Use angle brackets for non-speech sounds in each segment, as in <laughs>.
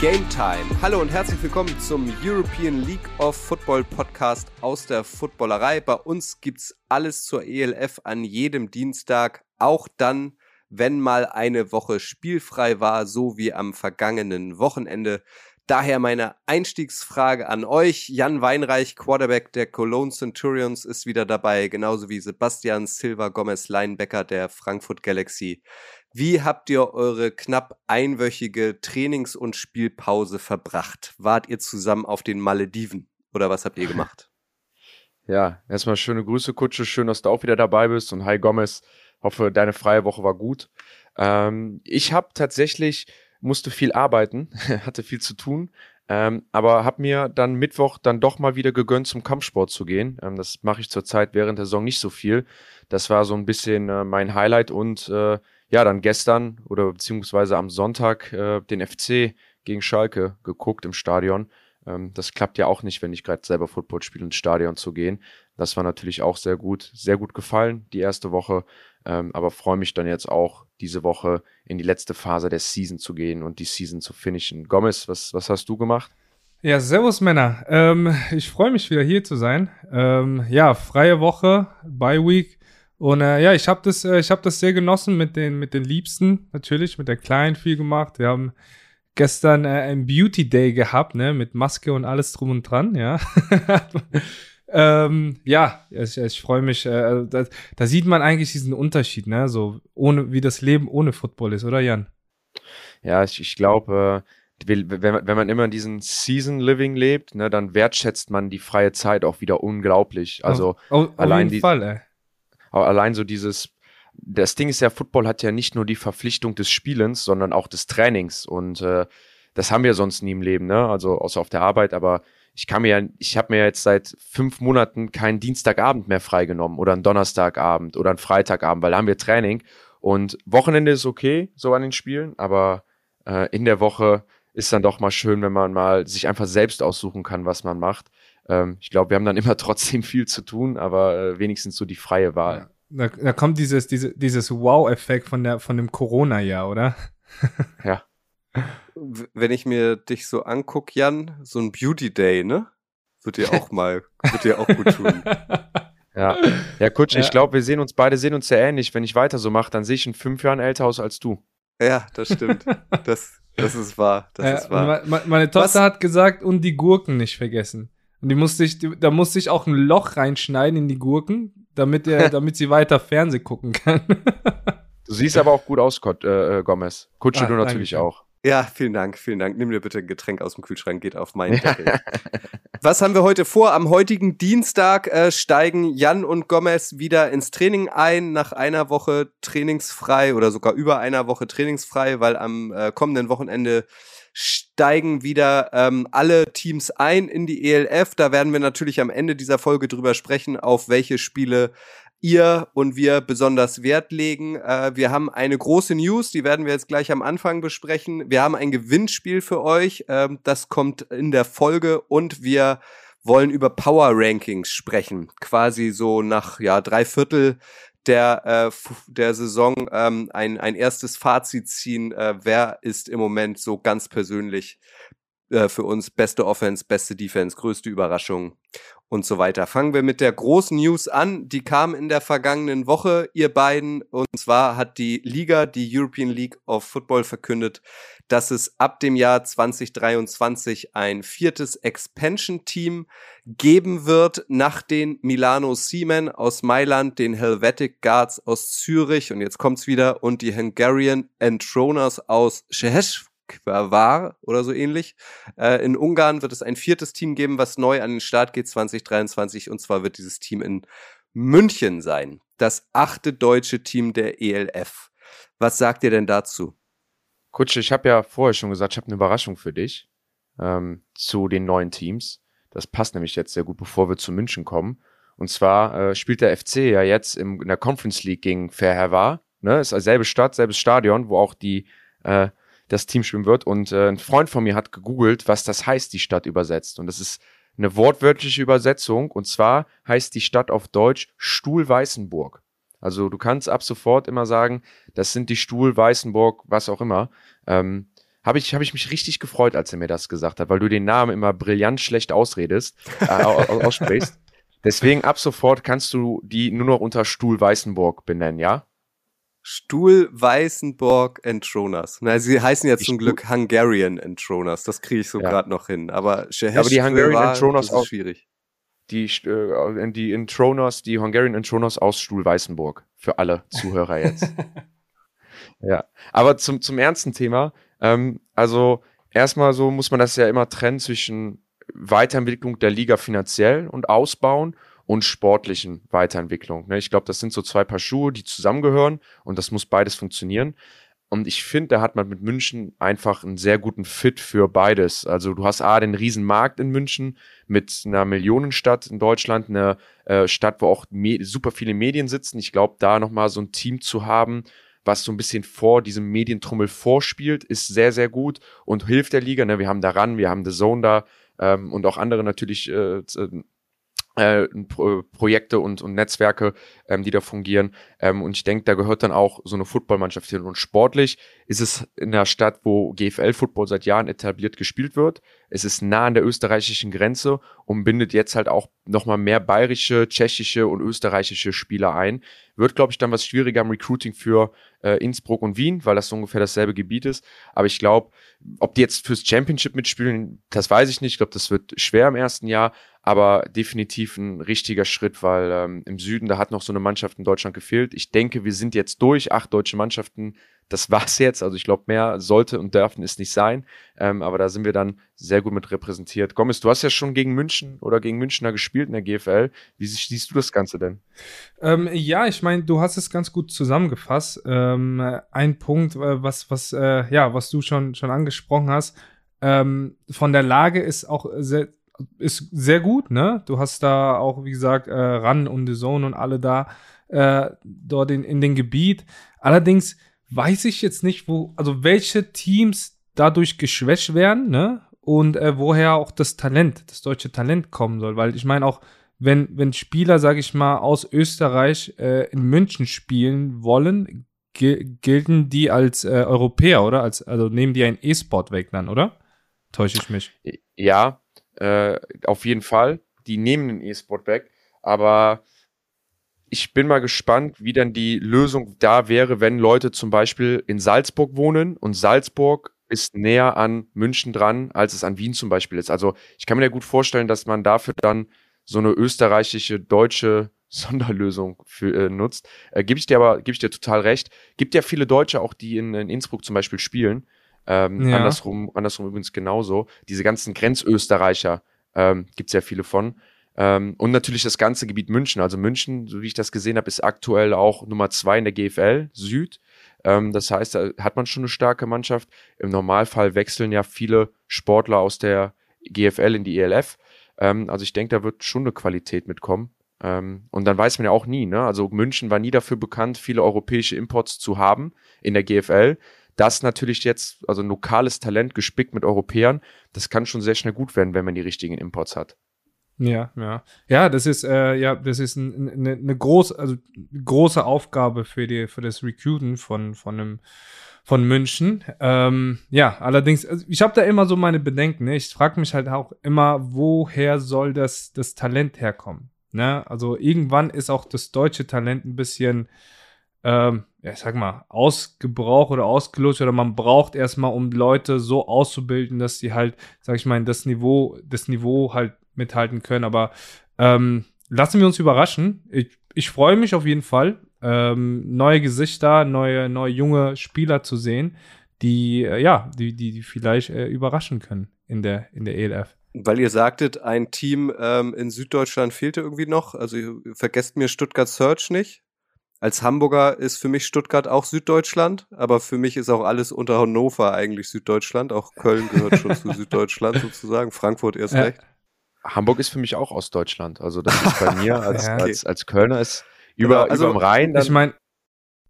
Game Time. Hallo und herzlich willkommen zum European League of Football Podcast aus der Footballerei. Bei uns gibt's alles zur ELF an jedem Dienstag, auch dann, wenn mal eine Woche spielfrei war, so wie am vergangenen Wochenende. Daher meine Einstiegsfrage an euch. Jan Weinreich, Quarterback der Cologne Centurions, ist wieder dabei, genauso wie Sebastian Silva Gomez, Linebacker der Frankfurt Galaxy. Wie habt ihr eure knapp einwöchige Trainings- und Spielpause verbracht? Wart ihr zusammen auf den Malediven oder was habt ihr gemacht? <laughs> Ja, erstmal schöne Grüße, Kutsche. Schön, dass du auch wieder dabei bist. Und hi, Gomez. Hoffe, deine freie Woche war gut. Ähm, ich habe tatsächlich, musste viel arbeiten, <laughs> hatte viel zu tun. Ähm, aber habe mir dann Mittwoch dann doch mal wieder gegönnt, zum Kampfsport zu gehen. Ähm, das mache ich zurzeit während der Saison nicht so viel. Das war so ein bisschen äh, mein Highlight und äh, ja, dann gestern oder beziehungsweise am Sonntag äh, den FC gegen Schalke geguckt im Stadion. Ähm, das klappt ja auch nicht, wenn ich gerade selber Football spiele, ins Stadion zu gehen. Das war natürlich auch sehr gut, sehr gut gefallen, die erste Woche. Ähm, aber freue mich dann jetzt auch, diese Woche in die letzte Phase der Season zu gehen und die Season zu finishen. Gomez, was, was hast du gemacht? Ja, servus Männer. Ähm, ich freue mich wieder hier zu sein. Ähm, ja, freie Woche, Bye Week. Und äh, ja, ich habe das, äh, ich habe das sehr genossen mit den, mit den Liebsten natürlich, mit der Kleinen viel gemacht. Wir haben gestern äh, ein Beauty Day gehabt, ne, mit Maske und alles drum und dran, ja. <laughs> ähm, ja, ich, ich freue mich. Äh, also da, da sieht man eigentlich diesen Unterschied, ne, so ohne wie das Leben ohne Football ist, oder Jan? Ja, ich, ich glaube. Äh wenn, wenn man immer in diesem Season Living lebt, ne, dann wertschätzt man die freie Zeit auch wieder unglaublich. Also auf, auf, allein auf jeden die, Fall, ey. Aber allein so dieses, das Ding ist ja, Football hat ja nicht nur die Verpflichtung des Spielens, sondern auch des Trainings. Und äh, das haben wir sonst nie im Leben, ne? Also außer auf der Arbeit, aber ich kann mir ja, ich habe mir jetzt seit fünf Monaten keinen Dienstagabend mehr freigenommen oder einen Donnerstagabend oder einen Freitagabend, weil da haben wir Training. Und Wochenende ist okay, so an den Spielen, aber äh, in der Woche ist dann doch mal schön, wenn man mal sich einfach selbst aussuchen kann, was man macht. Ähm, ich glaube, wir haben dann immer <laughs> trotzdem viel zu tun, aber äh, wenigstens so die freie Wahl. Da, da kommt dieses, diese, dieses Wow-Effekt von, von dem Corona-Jahr, oder? <laughs> ja. Wenn ich mir dich so angucke, Jan, so ein Beauty Day, ne? Wird dir auch mal, wird dir auch gut tun. <laughs> Ja, ja Kutsch, ja. ich glaube, wir sehen uns beide sehen uns sehr ähnlich. Wenn ich weiter so mache, dann sehe ich in fünf Jahren älter aus als du. Ja, das stimmt. Das, das ist wahr. Das ja, ist wahr. Meine Tochter Was? hat gesagt, und die Gurken nicht vergessen. Und die musste ich, da musste ich auch ein Loch reinschneiden in die Gurken, damit er, <laughs> damit sie weiter Fernseh gucken kann. <laughs> du siehst aber auch gut aus, Gott, äh, äh Gomez. Kutsche ah, du natürlich danke. auch. Ja, vielen Dank, vielen Dank. Nimm dir bitte ein Getränk aus dem Kühlschrank, geht auf meinen Deckel. Was haben wir heute vor? Am heutigen Dienstag äh, steigen Jan und Gomez wieder ins Training ein, nach einer Woche trainingsfrei oder sogar über einer Woche trainingsfrei, weil am äh, kommenden Wochenende steigen wieder ähm, alle Teams ein in die ELF. Da werden wir natürlich am Ende dieser Folge drüber sprechen, auf welche Spiele ihr und wir besonders Wert legen. Äh, wir haben eine große News, die werden wir jetzt gleich am Anfang besprechen. Wir haben ein Gewinnspiel für euch, ähm, das kommt in der Folge und wir wollen über Power Rankings sprechen. Quasi so nach ja drei Viertel der, äh, der Saison ähm, ein, ein erstes Fazit ziehen. Äh, wer ist im Moment so ganz persönlich äh, für uns beste Offense, beste Defense, größte Überraschung und so weiter. Fangen wir mit der großen News an. Die kam in der vergangenen Woche, ihr beiden. Und zwar hat die Liga, die European League of Football verkündet, dass es ab dem Jahr 2023 ein viertes Expansion-Team geben wird nach den Milano Seamen aus Mailand, den Helvetic Guards aus Zürich und jetzt kommt's wieder und die Hungarian Entroners aus Szehesv war oder so ähnlich. Äh, in Ungarn wird es ein viertes Team geben, was neu an den Start geht 2023 und zwar wird dieses Team in München sein. Das achte deutsche Team der ELF. Was sagt ihr denn dazu? Kutsche, ich habe ja vorher schon gesagt, ich habe eine Überraschung für dich ähm, zu den neuen Teams. Das passt nämlich jetzt sehr gut, bevor wir zu München kommen. Und zwar äh, spielt der FC ja jetzt im, in der Conference League gegen Fairhervar. Ne? Ist selbe Stadt, selbes Stadion, wo auch die äh, das Team spielen wird. Und äh, ein Freund von mir hat gegoogelt, was das heißt, die Stadt übersetzt. Und das ist eine wortwörtliche Übersetzung. Und zwar heißt die Stadt auf Deutsch Stuhl-Weißenburg. Also du kannst ab sofort immer sagen, das sind die Stuhl, Weißenburg, was auch immer. Ähm, habe ich, hab ich mich richtig gefreut, als er mir das gesagt hat, weil du den Namen immer brillant schlecht ausredest, äh, aussprichst. <laughs> Deswegen ab sofort kannst du die nur noch unter Stuhl Weißenburg benennen, ja? Stuhl Weißenburg Entroners. Na, sie heißen jetzt zum Glück Hungarian Entroners. Das kriege ich so ja. gerade noch hin. Aber Shehesh Aber die Hungarian Entroners ist schwierig. Die, äh, die Entroners, die Hungarian Entroners aus Stuhl Weißenburg. Für alle Zuhörer jetzt. <laughs> ja. Aber zum, zum ernsten Thema. Ähm, also, erstmal so muss man das ja immer trennen zwischen Weiterentwicklung der Liga finanziell und ausbauen und sportlichen Weiterentwicklung. Ne? Ich glaube, das sind so zwei Paar Schuhe, die zusammengehören und das muss beides funktionieren. Und ich finde, da hat man mit München einfach einen sehr guten Fit für beides. Also du hast A, den Riesenmarkt in München mit einer Millionenstadt in Deutschland, eine äh, Stadt, wo auch super viele Medien sitzen. Ich glaube, da nochmal so ein Team zu haben, was so ein bisschen vor diesem Medientrummel vorspielt, ist sehr, sehr gut und hilft der Liga. Ne? Wir haben daran, wir haben The Zone da ähm, und auch andere natürlich äh, äh, Projekte und, und Netzwerke, ähm, die da fungieren. Ähm, und ich denke, da gehört dann auch so eine Footballmannschaft hin. Und sportlich ist es in der Stadt, wo GFL-Football seit Jahren etabliert gespielt wird. Es ist nah an der österreichischen Grenze und bindet jetzt halt auch nochmal mehr bayerische, tschechische und österreichische Spieler ein. Wird, glaube ich, dann was schwieriger im Recruiting für äh, Innsbruck und Wien, weil das so ungefähr dasselbe Gebiet ist. Aber ich glaube, ob die jetzt fürs Championship mitspielen, das weiß ich nicht. Ich glaube, das wird schwer im ersten Jahr aber definitiv ein richtiger Schritt, weil ähm, im Süden, da hat noch so eine Mannschaft in Deutschland gefehlt. Ich denke, wir sind jetzt durch, acht deutsche Mannschaften, das war's jetzt. Also ich glaube, mehr sollte und dürfen es nicht sein, ähm, aber da sind wir dann sehr gut mit repräsentiert. Gomez, du hast ja schon gegen München oder gegen Münchner gespielt in der GFL. Wie siehst du das Ganze denn? Ähm, ja, ich meine, du hast es ganz gut zusammengefasst. Ähm, ein Punkt, äh, was, was, äh, ja, was du schon, schon angesprochen hast, ähm, von der Lage ist auch sehr, ist sehr gut, ne? Du hast da auch, wie gesagt, äh, Ran und The Zone und alle da äh, dort in, in dem Gebiet. Allerdings weiß ich jetzt nicht, wo, also welche Teams dadurch geschwächt werden, ne? Und äh, woher auch das Talent, das deutsche Talent kommen soll. Weil ich meine auch, wenn, wenn Spieler, sag ich mal, aus Österreich äh, in München spielen wollen, gelten die als äh, Europäer, oder? Als, also nehmen die einen E-Sport weg dann, oder? Täusche ich mich? Ja, äh, auf jeden Fall. Die nehmen den E-Sport weg. Aber ich bin mal gespannt, wie dann die Lösung da wäre, wenn Leute zum Beispiel in Salzburg wohnen und Salzburg ist näher an München dran, als es an Wien zum Beispiel ist. Also ich kann mir ja gut vorstellen, dass man dafür dann so eine österreichische, deutsche <laughs> Sonderlösung für, äh, nutzt. Äh, gebe ich dir aber, gebe ich dir total recht. Gibt ja viele Deutsche auch, die in, in Innsbruck zum Beispiel spielen. Ähm, ja. andersrum, andersrum übrigens genauso. Diese ganzen Grenzösterreicher ähm, gibt es ja viele von. Ähm, und natürlich das ganze Gebiet München. Also München, so wie ich das gesehen habe, ist aktuell auch Nummer zwei in der GFL Süd. Ähm, das heißt, da hat man schon eine starke Mannschaft. Im Normalfall wechseln ja viele Sportler aus der GFL in die ELF. Ähm, also ich denke, da wird schon eine Qualität mitkommen. Ähm, und dann weiß man ja auch nie, ne? Also München war nie dafür bekannt, viele europäische Imports zu haben in der GFL das natürlich jetzt, also ein lokales Talent gespickt mit Europäern, das kann schon sehr schnell gut werden, wenn man die richtigen Imports hat. Ja, ja. Ja, das ist, äh, ja, das ist eine ein, ne groß, also große Aufgabe für die, für das Recruiten von, von einem, von München. Ähm, ja, allerdings, also ich habe da immer so meine Bedenken. Ne? Ich frage mich halt auch immer, woher soll das, das Talent herkommen? Ne? Also irgendwann ist auch das deutsche Talent ein bisschen, ähm, ja, ich sag mal, ausgebraucht oder ausgelutscht oder man braucht erstmal, um Leute so auszubilden, dass sie halt, sag ich mal, das Niveau, das Niveau halt mithalten können. Aber ähm, lassen wir uns überraschen. Ich, ich freue mich auf jeden Fall, ähm, neue Gesichter, neue, neue junge Spieler zu sehen, die, äh, ja, die, die, die vielleicht äh, überraschen können in der, in der ELF. Weil ihr sagtet, ein Team ähm, in Süddeutschland fehlte irgendwie noch. Also vergesst mir Stuttgart Search nicht als Hamburger ist für mich Stuttgart auch Süddeutschland, aber für mich ist auch alles unter Hannover eigentlich Süddeutschland. Auch Köln gehört schon zu Süddeutschland <laughs> sozusagen, Frankfurt erst ja. recht. Hamburg ist für mich auch Ostdeutschland. Also das ist bei mir als, ja. als, als Kölner ist über, genau, also, über dem Rhein. ich meine,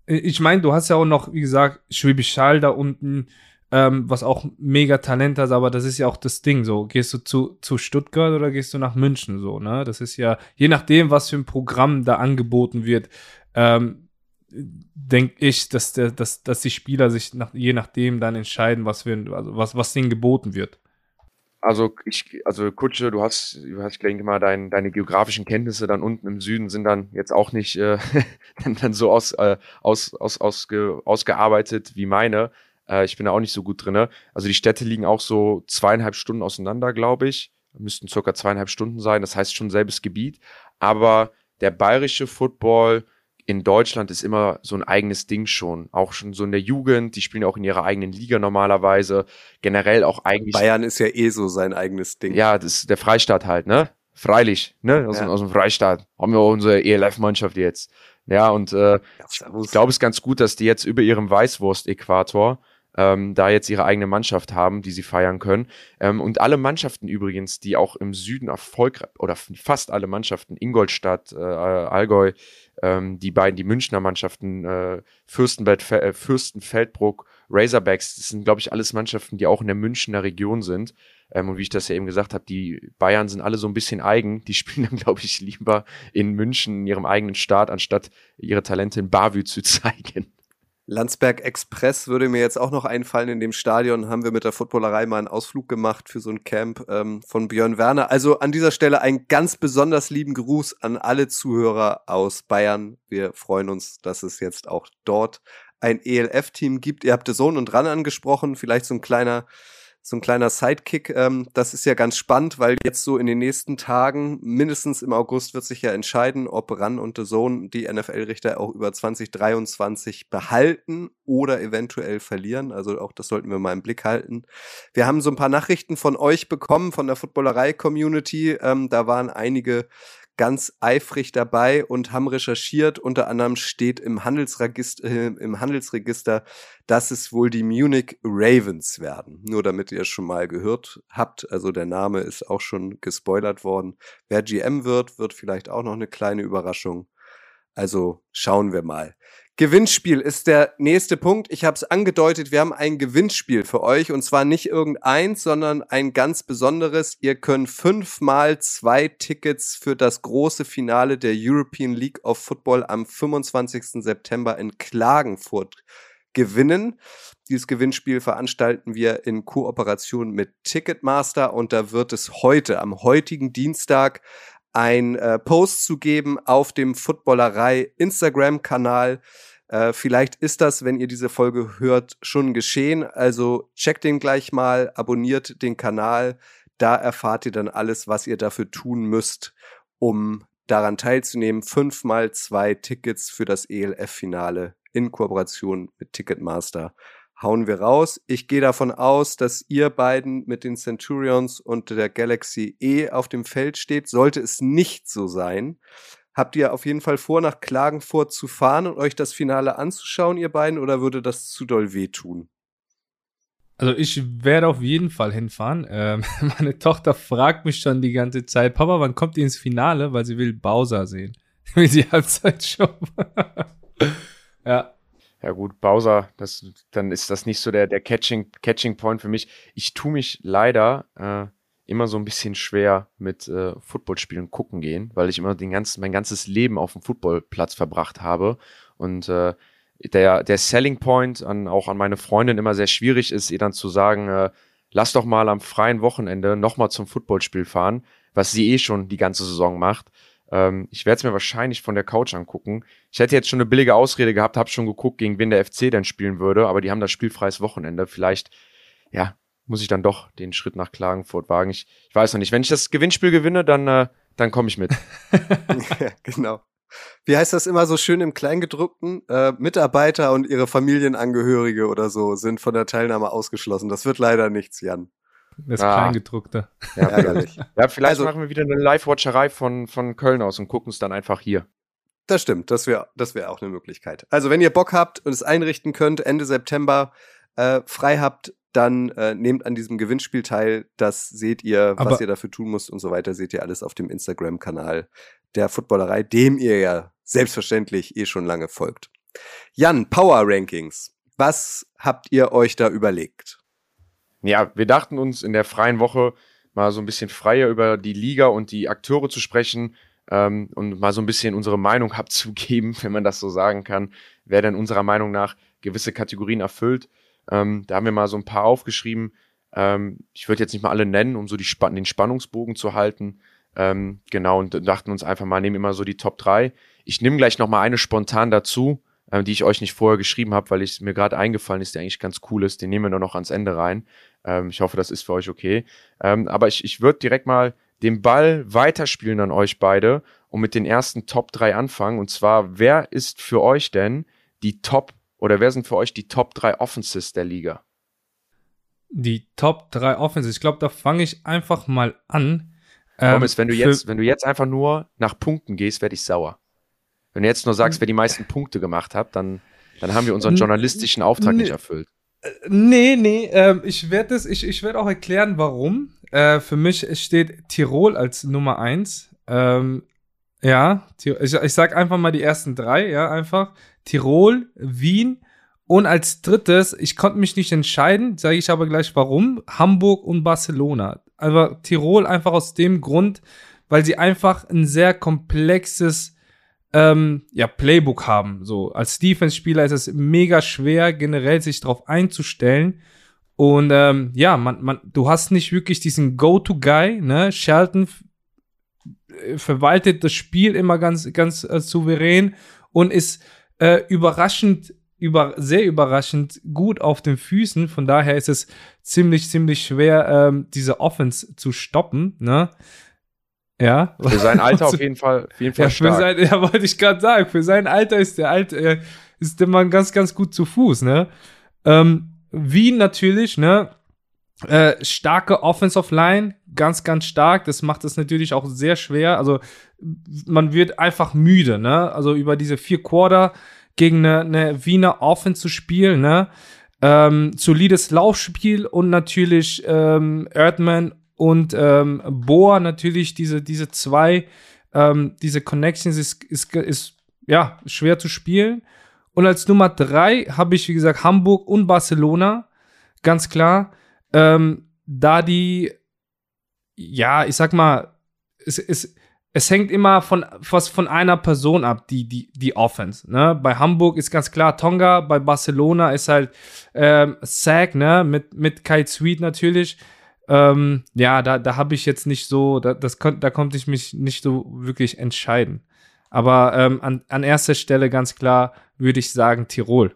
ich meine, du hast ja auch noch, wie gesagt, Schwäbisch Hall da unten, ähm, was auch mega Talent hat, aber das ist ja auch das Ding so. Gehst du zu, zu Stuttgart oder gehst du nach München so, ne? Das ist ja, je nachdem, was für ein Programm da angeboten wird, ähm, denke ich, dass, der, dass, dass die Spieler sich nach, je nachdem dann entscheiden, was, wir, also was, was denen geboten wird. Also ich, also Kutsche, du hast, du hast, ich denke mal, dein, deine geografischen Kenntnisse dann unten im Süden sind dann jetzt auch nicht äh, <laughs> dann so aus, äh, aus, aus, ausge, ausgearbeitet wie meine. Äh, ich bin da auch nicht so gut drinne. Also die Städte liegen auch so zweieinhalb Stunden auseinander, glaube ich. Müssten circa zweieinhalb Stunden sein. Das heißt schon selbes Gebiet. Aber der bayerische Football in Deutschland ist immer so ein eigenes Ding schon. Auch schon so in der Jugend, die spielen auch in ihrer eigenen Liga normalerweise. Generell auch eigentlich. Bayern ist ja eh so sein eigenes Ding. Ja, das ist der Freistaat halt, ne? Freilich, ne? Aus, ja. aus dem Freistaat. Haben wir auch unsere ELF-Mannschaft jetzt. Ja, und äh, ich glaube, es ist ganz gut, dass die jetzt über ihrem Weißwurst-Äquator ähm, da jetzt ihre eigene Mannschaft haben, die sie feiern können. Ähm, und alle Mannschaften übrigens, die auch im Süden erfolgreich, oder fast alle Mannschaften, Ingolstadt, äh, Allgäu, ähm, die beiden, die Münchner Mannschaften, äh, äh, Fürstenfeldbruck, Razorbacks, das sind, glaube ich, alles Mannschaften, die auch in der Münchner Region sind. Ähm, und wie ich das ja eben gesagt habe, die Bayern sind alle so ein bisschen eigen. Die <laughs> spielen dann, glaube ich, lieber in München, in ihrem eigenen Staat, anstatt ihre Talente in Bavü zu <laughs> zeigen. Landsberg Express würde mir jetzt auch noch einfallen. In dem Stadion haben wir mit der Footballerei mal einen Ausflug gemacht für so ein Camp ähm, von Björn Werner. Also an dieser Stelle einen ganz besonders lieben Gruß an alle Zuhörer aus Bayern. Wir freuen uns, dass es jetzt auch dort ein ELF-Team gibt. Ihr habt Zone und Ran angesprochen. Vielleicht so ein kleiner so ein kleiner Sidekick. Ähm, das ist ja ganz spannend, weil jetzt so in den nächsten Tagen, mindestens im August, wird sich ja entscheiden, ob Ran und The Zone die NFL-Richter auch über 2023 behalten oder eventuell verlieren. Also auch das sollten wir mal im Blick halten. Wir haben so ein paar Nachrichten von euch bekommen, von der Footballerei-Community. Ähm, da waren einige ganz eifrig dabei und haben recherchiert. Unter anderem steht im Handelsregister, äh, im Handelsregister, dass es wohl die Munich Ravens werden. Nur damit ihr es schon mal gehört habt. Also der Name ist auch schon gespoilert worden. Wer GM wird, wird vielleicht auch noch eine kleine Überraschung. Also schauen wir mal. Gewinnspiel ist der nächste Punkt. Ich habe es angedeutet, wir haben ein Gewinnspiel für euch und zwar nicht irgendeins, sondern ein ganz besonderes. Ihr könnt fünfmal zwei Tickets für das große Finale der European League of Football am 25. September in Klagenfurt gewinnen. Dieses Gewinnspiel veranstalten wir in Kooperation mit Ticketmaster und da wird es heute, am heutigen Dienstag, ein äh, Post zu geben auf dem Footballerei Instagram-Kanal. Äh, vielleicht ist das, wenn ihr diese Folge hört, schon geschehen. Also checkt den gleich mal, abonniert den Kanal. Da erfahrt ihr dann alles, was ihr dafür tun müsst, um daran teilzunehmen. Fünfmal zwei Tickets für das ELF-Finale in Kooperation mit Ticketmaster hauen wir raus. Ich gehe davon aus, dass ihr beiden mit den Centurions und der Galaxy E auf dem Feld steht. Sollte es nicht so sein, habt ihr auf jeden Fall vor, nach Klagenfurt zu fahren und euch das Finale anzuschauen, ihr beiden, oder würde das zu doll wehtun? Also ich werde auf jeden Fall hinfahren. Ähm, <laughs> meine Tochter fragt mich schon die ganze Zeit, Papa, wann kommt ihr ins Finale? Weil sie will Bowser sehen. <laughs> Wie die Halbzeit schon. <laughs> ja, ja gut, Bowser, das, dann ist das nicht so der, der Catching, Catching Point für mich. Ich tue mich leider äh, immer so ein bisschen schwer mit äh, Footballspielen gucken gehen, weil ich immer den ganzen, mein ganzes Leben auf dem Footballplatz verbracht habe. Und äh, der, der Selling Point an, auch an meine Freundin immer sehr schwierig ist, ihr dann zu sagen, äh, lass doch mal am freien Wochenende nochmal zum Footballspiel fahren, was sie eh schon die ganze Saison macht. Ähm, ich werde es mir wahrscheinlich von der Couch angucken. Ich hätte jetzt schon eine billige Ausrede gehabt, habe schon geguckt, gegen wen der FC dann spielen würde, aber die haben das spielfreies Wochenende. Vielleicht, ja, muss ich dann doch den Schritt nach Klagenfurt wagen. Ich, ich weiß noch nicht. Wenn ich das Gewinnspiel gewinne, dann, äh, dann komme ich mit. <laughs> <laughs> ja, genau. Wie heißt das immer so schön im Kleingedruckten? Äh, Mitarbeiter und ihre Familienangehörige oder so sind von der Teilnahme ausgeschlossen. Das wird leider nichts, Jan. Das ah. Kleingedruckte. Ja, ärgerlich. ja, vielleicht also, machen wir wieder eine Live-Watcherei von, von Köln aus und gucken es dann einfach hier. Das stimmt, das wäre das wär auch eine Möglichkeit. Also, wenn ihr Bock habt und es einrichten könnt, Ende September äh, frei habt, dann äh, nehmt an diesem Gewinnspiel teil. Das seht ihr, Aber was ihr dafür tun müsst und so weiter, seht ihr alles auf dem Instagram-Kanal der Footballerei, dem ihr ja selbstverständlich eh schon lange folgt. Jan, Power Rankings. Was habt ihr euch da überlegt? Ja, wir dachten uns in der freien Woche mal so ein bisschen freier über die Liga und die Akteure zu sprechen. ähm, und mal so ein bisschen unsere Meinung <laughs> abzugeben, wenn man das so sagen kann, wer denn unserer Meinung nach gewisse Kategorien erfüllt. Ähm, da haben wir mal so ein paar aufgeschrieben. Ähm, ich würde jetzt nicht mal alle nennen, um so die Span den Spannungsbogen zu halten. Ähm, genau, und dachten uns einfach mal, nehmen immer so die Top 3. Ich nehme gleich noch mal eine spontan dazu, äh, die ich euch nicht vorher geschrieben habe, weil es mir gerade eingefallen ist, die eigentlich ganz cool ist. Den nehmen wir nur noch ans Ende rein. Ähm, ich hoffe, das ist für euch okay. Ähm, aber ich, ich würde direkt mal den Ball weiterspielen an euch beide und mit den ersten Top 3 anfangen. Und zwar, wer ist für euch denn die Top oder wer sind für euch die Top 3 Offenses der Liga? Die Top 3 Offenses. Ich glaube, da fange ich einfach mal an. Thomas, ähm, wenn du jetzt, wenn du jetzt einfach nur nach Punkten gehst, werde ich sauer. Wenn du jetzt nur sagst, wer die meisten Punkte gemacht hat, dann, dann haben wir unseren journalistischen Auftrag nicht erfüllt. Äh, nee, nee, ähm, ich werde das, ich, ich werde auch erklären, warum. Äh, für mich steht Tirol als Nummer eins. Ähm, ja, ich, ich sag einfach mal die ersten drei, ja, einfach. Tirol, Wien und als drittes, ich konnte mich nicht entscheiden, sage ich aber gleich warum, Hamburg und Barcelona. Aber Tirol einfach aus dem Grund, weil sie einfach ein sehr komplexes ähm, ja, Playbook haben. So als Defense-Spieler ist es mega schwer, generell sich darauf einzustellen. Und ähm, ja, man, man, du hast nicht wirklich diesen Go-to-Guy, ne? Shelton verwaltet das Spiel immer ganz, ganz äh, souverän und ist äh, überraschend, über, sehr überraschend gut auf den Füßen. Von daher ist es ziemlich, ziemlich schwer, ähm, diese Offense zu stoppen. Ne? Ja. Für sein Alter auf jeden Fall, auf jeden Fall ja, stark. Für sein, ja, wollte ich gerade sagen. Für sein Alter ist der alte, äh, ist der Mann ganz, ganz gut zu Fuß. Ne? Ähm, Wien natürlich, ne? Äh, starke Offensive Line, ganz, ganz stark. Das macht es natürlich auch sehr schwer. Also man wird einfach müde, ne? Also über diese vier Quarter gegen eine, eine Wiener Offense zu spielen, ne? Ähm, solides Laufspiel und natürlich ähm, Erdmann und ähm, Boa natürlich diese diese zwei ähm, diese Connections ist, ist, ist ja schwer zu spielen und als Nummer drei habe ich wie gesagt Hamburg und Barcelona ganz klar ähm, da die ja, ich sag mal, es, es, es hängt immer von was von einer Person ab, die, die, die Offense. Ne? Bei Hamburg ist ganz klar Tonga, bei Barcelona ist halt ähm, Sack, ne, mit, mit Kai Sweet natürlich. Ähm, ja, da, da habe ich jetzt nicht so, da, das da konnte ich mich nicht so wirklich entscheiden. Aber ähm, an, an erster Stelle ganz klar würde ich sagen Tirol.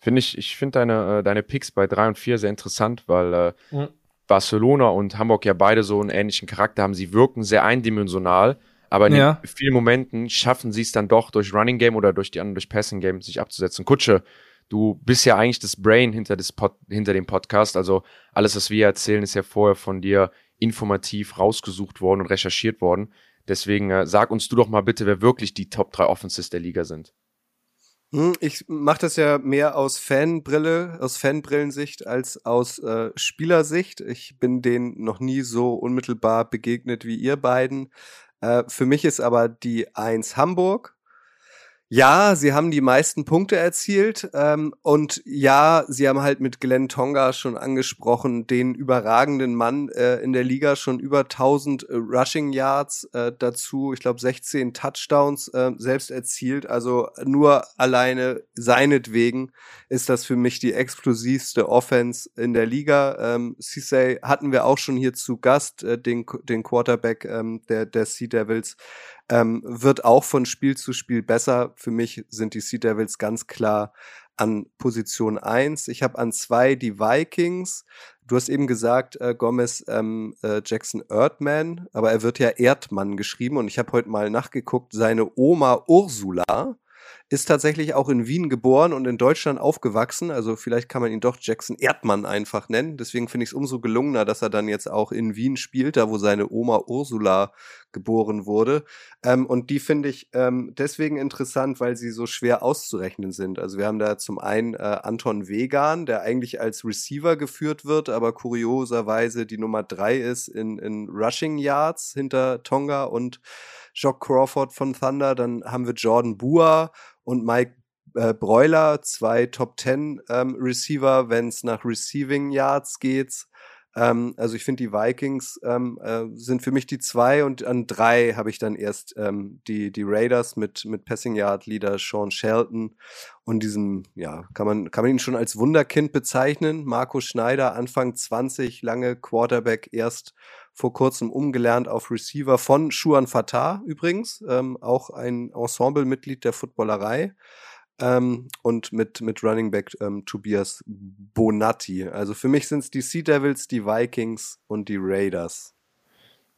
Finde ich, ich finde deine, äh, deine Picks bei 3 und 4 sehr interessant, weil äh, mhm. Barcelona und Hamburg ja beide so einen ähnlichen Charakter haben. Sie wirken sehr eindimensional, aber in ja. vielen Momenten schaffen sie es dann doch durch Running Game oder durch die anderen, durch Passing Game sich abzusetzen. Kutsche, du bist ja eigentlich das Brain hinter, des Pod, hinter dem Podcast. Also alles, was wir erzählen, ist ja vorher von dir informativ rausgesucht worden und recherchiert worden. Deswegen äh, sag uns du doch mal bitte, wer wirklich die Top 3 Offenses der Liga sind. Hm, ich mache das ja mehr aus Fanbrille, aus Fanbrillensicht als aus äh, Spielersicht. Ich bin denen noch nie so unmittelbar begegnet wie ihr beiden. Äh, für mich ist aber die 1 Hamburg, ja, sie haben die meisten Punkte erzielt ähm, und ja, sie haben halt mit Glenn Tonga schon angesprochen, den überragenden Mann äh, in der Liga, schon über 1000 äh, Rushing Yards äh, dazu, ich glaube 16 Touchdowns äh, selbst erzielt, also nur alleine seinetwegen ist das für mich die explosivste Offense in der Liga. Ähm, Cissé hatten wir auch schon hier zu Gast, äh, den, den Quarterback ähm, der, der Sea Devils ähm, wird auch von Spiel zu Spiel besser. Für mich sind die Sea Devils ganz klar an Position 1. Ich habe an zwei die Vikings. Du hast eben gesagt, äh, Gomez ähm, äh, Jackson Erdman, aber er wird ja Erdmann geschrieben und ich habe heute mal nachgeguckt, seine Oma Ursula ist tatsächlich auch in Wien geboren und in Deutschland aufgewachsen. Also vielleicht kann man ihn doch Jackson Erdmann einfach nennen. Deswegen finde ich es umso gelungener, dass er dann jetzt auch in Wien spielt, da wo seine Oma Ursula geboren wurde. Ähm, und die finde ich ähm, deswegen interessant, weil sie so schwer auszurechnen sind. Also wir haben da zum einen äh, Anton Vegan, der eigentlich als Receiver geführt wird, aber kurioserweise die Nummer drei ist in, in Rushing Yards hinter Tonga und Jock Crawford von Thunder. Dann haben wir Jordan Bua und Mike äh, Breuler, zwei Top 10 ähm, Receiver, wenn es nach Receiving Yards geht. Ähm, also ich finde, die Vikings ähm, äh, sind für mich die zwei und an drei habe ich dann erst ähm, die, die Raiders mit, mit Passing Yard Leader Sean Shelton und diesem, ja, kann man, kann man ihn schon als Wunderkind bezeichnen. Marco Schneider, Anfang 20, lange Quarterback, erst vor kurzem umgelernt auf Receiver von Schuan Fatah übrigens, ähm, auch ein Ensemblemitglied der Footballerei. Ähm, und mit, mit Running Back ähm, Tobias Bonatti. Also für mich sind es die Sea Devils, die Vikings und die Raiders.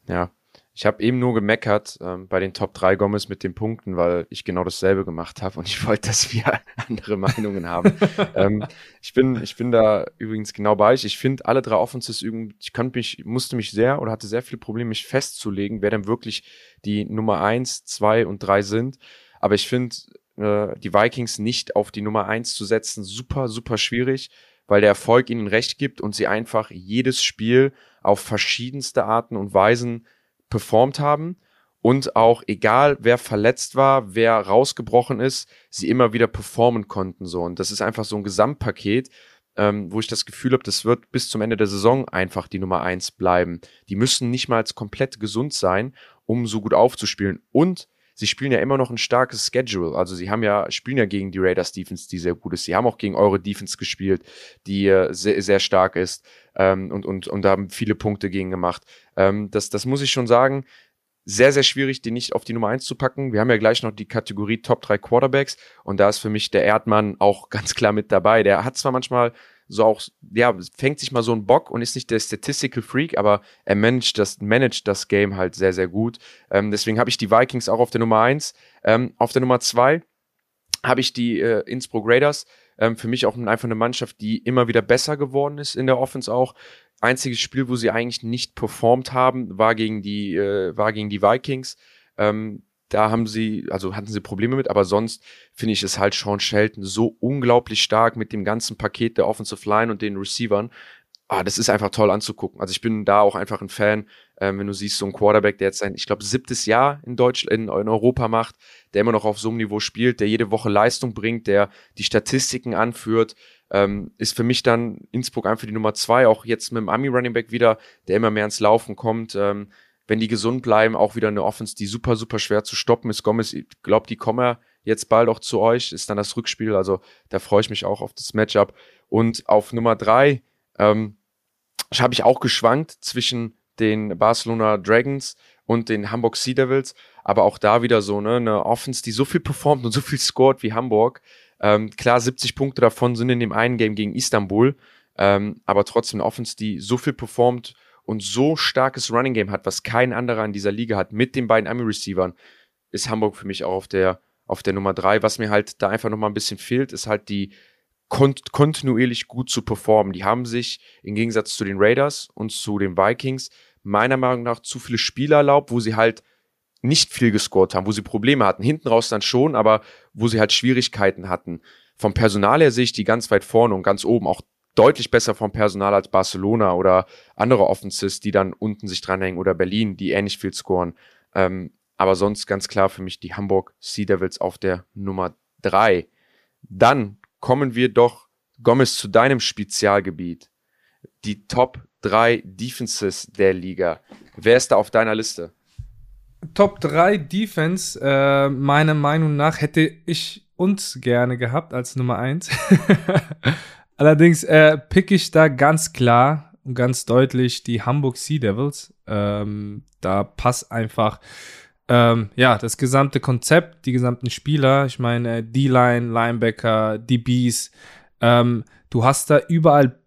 Ja, ich habe eben nur gemeckert ähm, bei den Top 3 Gomez mit den Punkten, weil ich genau dasselbe gemacht habe und ich wollte, <laughs> dass wir andere Meinungen haben. <laughs> ähm, ich, bin, ich bin da übrigens genau bei euch. Ich finde alle drei Offenses irgendwie, ich kann mich, musste mich sehr oder hatte sehr viele Probleme, mich festzulegen, wer denn wirklich die Nummer 1, 2 und 3 sind. Aber ich finde, äh, die Vikings nicht auf die Nummer 1 zu setzen, super, super schwierig, weil der Erfolg ihnen recht gibt und sie einfach jedes Spiel auf verschiedenste Arten und Weisen performt haben. Und auch egal wer verletzt war, wer rausgebrochen ist, sie immer wieder performen konnten so. Und das ist einfach so ein Gesamtpaket, ähm, wo ich das Gefühl habe, das wird bis zum Ende der Saison einfach die Nummer eins bleiben. Die müssen nicht mal komplett gesund sein, um so gut aufzuspielen. Und sie spielen ja immer noch ein starkes Schedule. Also sie haben ja, spielen ja gegen die Raiders Defense, die sehr gut ist. Sie haben auch gegen eure Defense gespielt, die äh, sehr, sehr stark ist ähm, und, und, und haben viele Punkte gegen gemacht. Ähm, das, das muss ich schon sagen. Sehr, sehr schwierig, die nicht auf die Nummer eins zu packen. Wir haben ja gleich noch die Kategorie Top 3 Quarterbacks und da ist für mich der Erdmann auch <laughs> ganz klar mit dabei. Der hat zwar manchmal so auch, ja, fängt sich mal so ein Bock und ist nicht der Statistical Freak, aber er managt das, managt das Game halt sehr, sehr gut. Ähm, deswegen habe ich die Vikings auch auf der Nummer eins. Ähm, auf der Nummer zwei habe ich die äh, Innsbruck Raiders. Ähm, für mich auch einfach eine Mannschaft, die immer wieder besser geworden ist in der Offense auch. Einziges Spiel, wo sie eigentlich nicht performt haben, war gegen die, äh, war gegen die Vikings. Ähm, da haben sie, also hatten sie Probleme mit, aber sonst finde ich es halt Sean Shelton so unglaublich stark mit dem ganzen Paket der Offensive Line und den Receivern. Ah, das ist einfach toll anzugucken. Also ich bin da auch einfach ein Fan, ähm, wenn du siehst, so ein Quarterback, der jetzt sein, ich glaube, siebtes Jahr in Deutschland, in, in, Europa macht, der immer noch auf so einem Niveau spielt, der jede Woche Leistung bringt, der die Statistiken anführt, ähm, ist für mich dann Innsbruck einfach die Nummer zwei, auch jetzt mit dem Ami Running Back wieder, der immer mehr ins Laufen kommt. Ähm, wenn die gesund bleiben, auch wieder eine Offense, die super, super schwer zu stoppen ist. Gomez, ich glaube, die kommen ja jetzt bald auch zu euch, ist dann das Rückspiel. Also da freue ich mich auch auf das Matchup. Und auf Nummer drei ähm, habe ich auch geschwankt zwischen den Barcelona Dragons und den Hamburg Sea Devils. Aber auch da wieder so ne, eine Offense, die so viel performt und so viel scored wie Hamburg. Ähm, klar, 70 Punkte davon sind in dem einen Game gegen Istanbul. Ähm, aber trotzdem eine Offense, die so viel performt und so starkes Running Game hat, was kein anderer in dieser Liga hat, mit den beiden Ami-Receivern, ist Hamburg für mich auch auf der, auf der Nummer drei. Was mir halt da einfach nochmal ein bisschen fehlt, ist halt die kont kontinuierlich gut zu performen. Die haben sich im Gegensatz zu den Raiders und zu den Vikings meiner Meinung nach zu viele Spiele erlaubt, wo sie halt nicht viel gescored haben, wo sie Probleme hatten. Hinten raus dann schon, aber wo sie halt Schwierigkeiten hatten. Vom Personal her sehe ich die ganz weit vorne und ganz oben. Auch deutlich besser vom Personal als Barcelona oder andere Offenses, die dann unten sich dranhängen oder Berlin, die ähnlich viel scoren. Ähm, aber sonst ganz klar für mich die Hamburg Sea Devils auf der Nummer drei. Dann kommen wir doch, Gomez, zu deinem Spezialgebiet. Die Top drei Defenses der Liga. Wer ist da auf deiner Liste? Top 3 Defense, äh, meiner Meinung nach, hätte ich uns gerne gehabt als Nummer 1. <laughs> Allerdings äh, pick ich da ganz klar und ganz deutlich die Hamburg Sea Devils. Ähm, da passt einfach ähm, ja das gesamte Konzept, die gesamten Spieler. Ich meine D-Line, Linebacker, DBs. Ähm, du hast da überall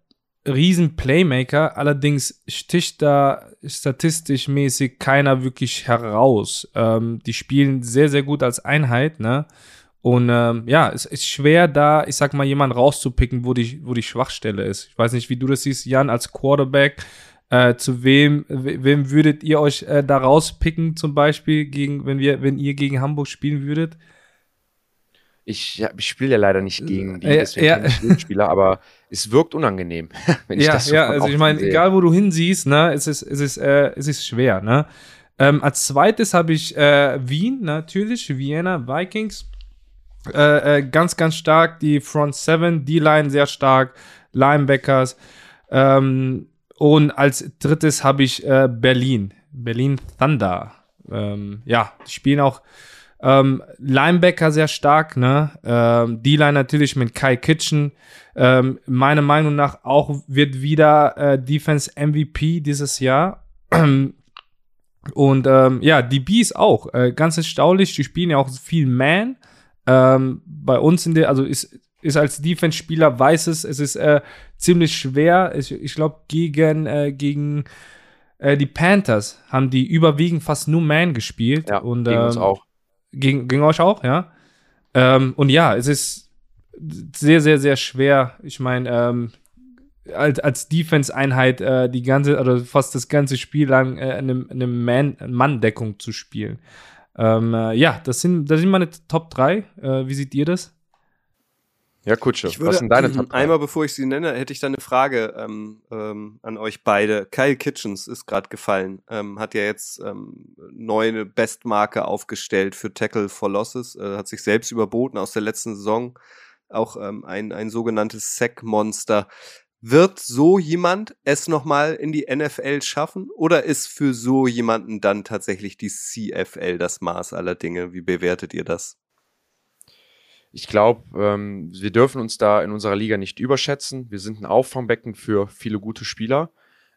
riesen Playmaker. Allerdings sticht da statistisch mäßig keiner wirklich heraus. Ähm, die spielen sehr sehr gut als Einheit, ne? Und ähm, ja, es ist schwer, da, ich sag mal, jemanden rauszupicken, wo die, wo die Schwachstelle ist. Ich weiß nicht, wie du das siehst, Jan, als Quarterback. Äh, zu wem, wem würdet ihr euch äh, da rauspicken, zum Beispiel, gegen, wenn wir, wenn ihr gegen Hamburg spielen würdet? Ich, ja, ich spiele ja leider nicht gegen die, äh, deswegen ja. ich Spieler, aber es wirkt unangenehm, <laughs> wenn ich ja, das so Ja, also ich meine, egal wo du hinsiehst, ne, es ist, es ist, äh, es ist schwer, ne. Ähm, als zweites habe ich äh, Wien, natürlich, Vienna Vikings. Äh, äh, ganz, ganz stark. Die Front Seven, D-Line sehr stark. Linebackers. Ähm, und als drittes habe ich äh, Berlin. Berlin Thunder. Ähm, ja, die spielen auch ähm, Linebacker sehr stark, ne? Ähm, D-Line natürlich mit Kai Kitchen. Ähm, meiner Meinung nach auch wird wieder äh, Defense MVP dieses Jahr. Und ähm, ja, die Bees auch. Äh, ganz erstaunlich, die spielen ja auch viel Man. Ähm, bei uns in der, also ist, ist als Defense-Spieler, weiß es, es ist äh, ziemlich schwer. Ich, ich glaube, gegen, äh, gegen äh, die Panthers haben die überwiegend fast nur Man gespielt. Ja, und, gegen ähm, uns auch. Gegen, gegen euch auch, ja. Ähm, und ja, es ist sehr, sehr, sehr schwer. Ich meine, ähm, als, als Defense-Einheit äh, die ganze, oder fast das ganze Spiel lang äh, eine, eine Mann-Deckung zu spielen. Ähm, äh, ja, das sind, das sind meine Top 3. Äh, wie seht ihr das? Ja, Kutsche, ich würde, was sind deine Top 3? Einmal bevor ich sie nenne, hätte ich da eine Frage ähm, ähm, an euch beide. Kyle Kitchens ist gerade gefallen, ähm, hat ja jetzt ähm, neu eine Bestmarke aufgestellt für Tackle for Losses, äh, hat sich selbst überboten aus der letzten Saison, auch ähm, ein, ein sogenanntes Sack-Monster. Wird so jemand es nochmal in die NFL schaffen oder ist für so jemanden dann tatsächlich die CFL das Maß aller Dinge? Wie bewertet ihr das? Ich glaube, ähm, wir dürfen uns da in unserer Liga nicht überschätzen. Wir sind ein Auffangbecken für viele gute Spieler.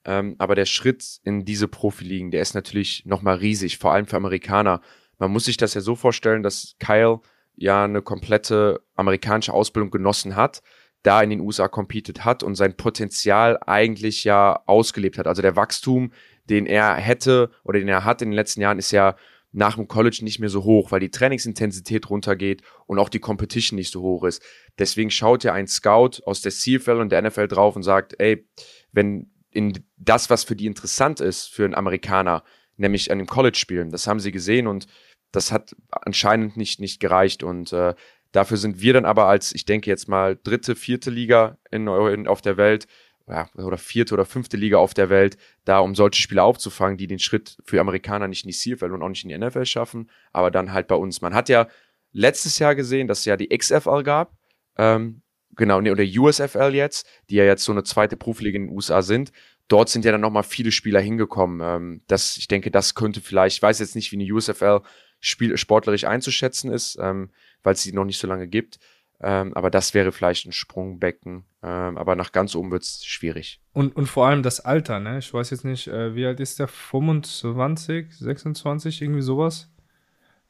Ähm, aber der Schritt in diese Profiligen, der ist natürlich nochmal riesig, vor allem für Amerikaner. Man muss sich das ja so vorstellen, dass Kyle ja eine komplette amerikanische Ausbildung genossen hat, da in den USA competed hat und sein Potenzial eigentlich ja ausgelebt hat. Also der Wachstum, den er hätte oder den er hat in den letzten Jahren, ist ja nach dem College nicht mehr so hoch, weil die Trainingsintensität runtergeht und auch die Competition nicht so hoch ist. Deswegen schaut ja ein Scout aus der CFL und der NFL drauf und sagt, ey, wenn in das, was für die interessant ist, für einen Amerikaner, nämlich an dem College spielen, das haben sie gesehen und das hat anscheinend nicht, nicht gereicht und äh, dafür sind wir dann aber als, ich denke jetzt mal, dritte, vierte Liga in, in, auf der Welt ja, oder vierte oder fünfte Liga auf der Welt, da um solche Spieler aufzufangen, die den Schritt für Amerikaner nicht in die CFL und auch nicht in die NFL schaffen, aber dann halt bei uns. Man hat ja letztes Jahr gesehen, dass es ja die XFL gab, ähm, genau, nee, oder USFL jetzt, die ja jetzt so eine zweite Profiliga in den USA sind. Dort sind ja dann nochmal viele Spieler hingekommen. Ähm, das, ich denke, das könnte vielleicht, ich weiß jetzt nicht, wie eine USFL Spiel, sportlerisch einzuschätzen ist, ähm, weil es sie noch nicht so lange gibt. Ähm, aber das wäre vielleicht ein Sprungbecken. Ähm, aber nach ganz oben wird es schwierig. Und, und vor allem das Alter, ne? Ich weiß jetzt nicht, äh, wie alt ist der? 25, 26, irgendwie sowas?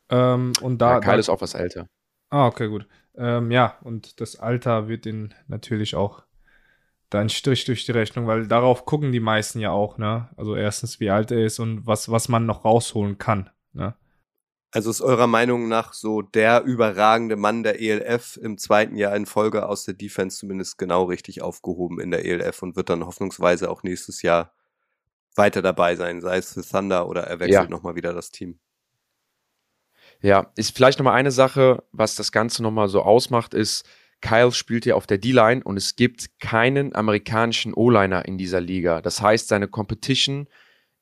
Ähm, und da. Ja, Kyle da, ist auch was älter. Ah, okay, gut. Ähm, ja, und das Alter wird ihn natürlich auch da ein Strich durch die Rechnung, weil darauf gucken die meisten ja auch, ne? Also erstens, wie alt er ist und was, was man noch rausholen kann, ne? Also ist eurer Meinung nach so der überragende Mann der ELF im zweiten Jahr in Folge aus der Defense zumindest genau richtig aufgehoben in der ELF und wird dann hoffnungsweise auch nächstes Jahr weiter dabei sein, sei es für Thunder oder er wechselt ja. nochmal wieder das Team. Ja, ist vielleicht nochmal eine Sache, was das Ganze nochmal so ausmacht, ist, Kyle spielt ja auf der D-Line und es gibt keinen amerikanischen O-Liner in dieser Liga. Das heißt, seine Competition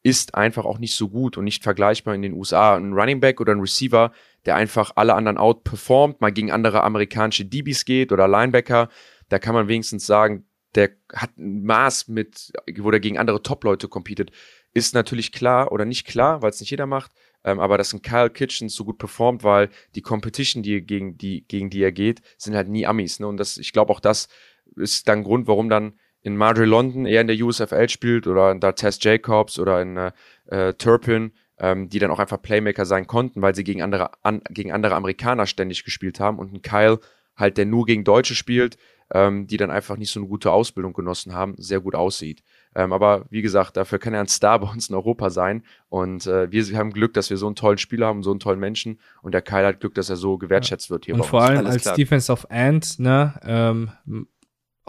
ist einfach auch nicht so gut und nicht vergleichbar in den USA. Ein Running Back oder ein Receiver, der einfach alle anderen outperformt, mal gegen andere amerikanische DBs geht oder Linebacker, da kann man wenigstens sagen, der hat ein Maß mit, wo der gegen andere Top-Leute competet. Ist natürlich klar oder nicht klar, weil es nicht jeder macht, ähm, aber dass ein Kyle Kitchens so gut performt, weil die Competition, die gegen die, gegen die er geht, sind halt nie Amis. Ne? Und das, ich glaube auch das ist dann Grund, warum dann in Marjorie London eher in der USFL spielt oder in da Tess Jacobs oder in äh, äh, Turpin, ähm, die dann auch einfach Playmaker sein konnten, weil sie gegen andere, an, gegen andere Amerikaner ständig gespielt haben und ein Kyle halt, der nur gegen Deutsche spielt, ähm, die dann einfach nicht so eine gute Ausbildung genossen haben, sehr gut aussieht. Ähm, aber wie gesagt, dafür kann er ein Star <laughs> bei uns in Europa sein. Und äh, wir haben Glück, dass wir so einen tollen Spieler haben, so einen tollen Menschen. Und der Kyle hat Glück, dass er so gewertschätzt wird hier und bei uns. vor allem als klar. Defense of Ant, ne, ähm,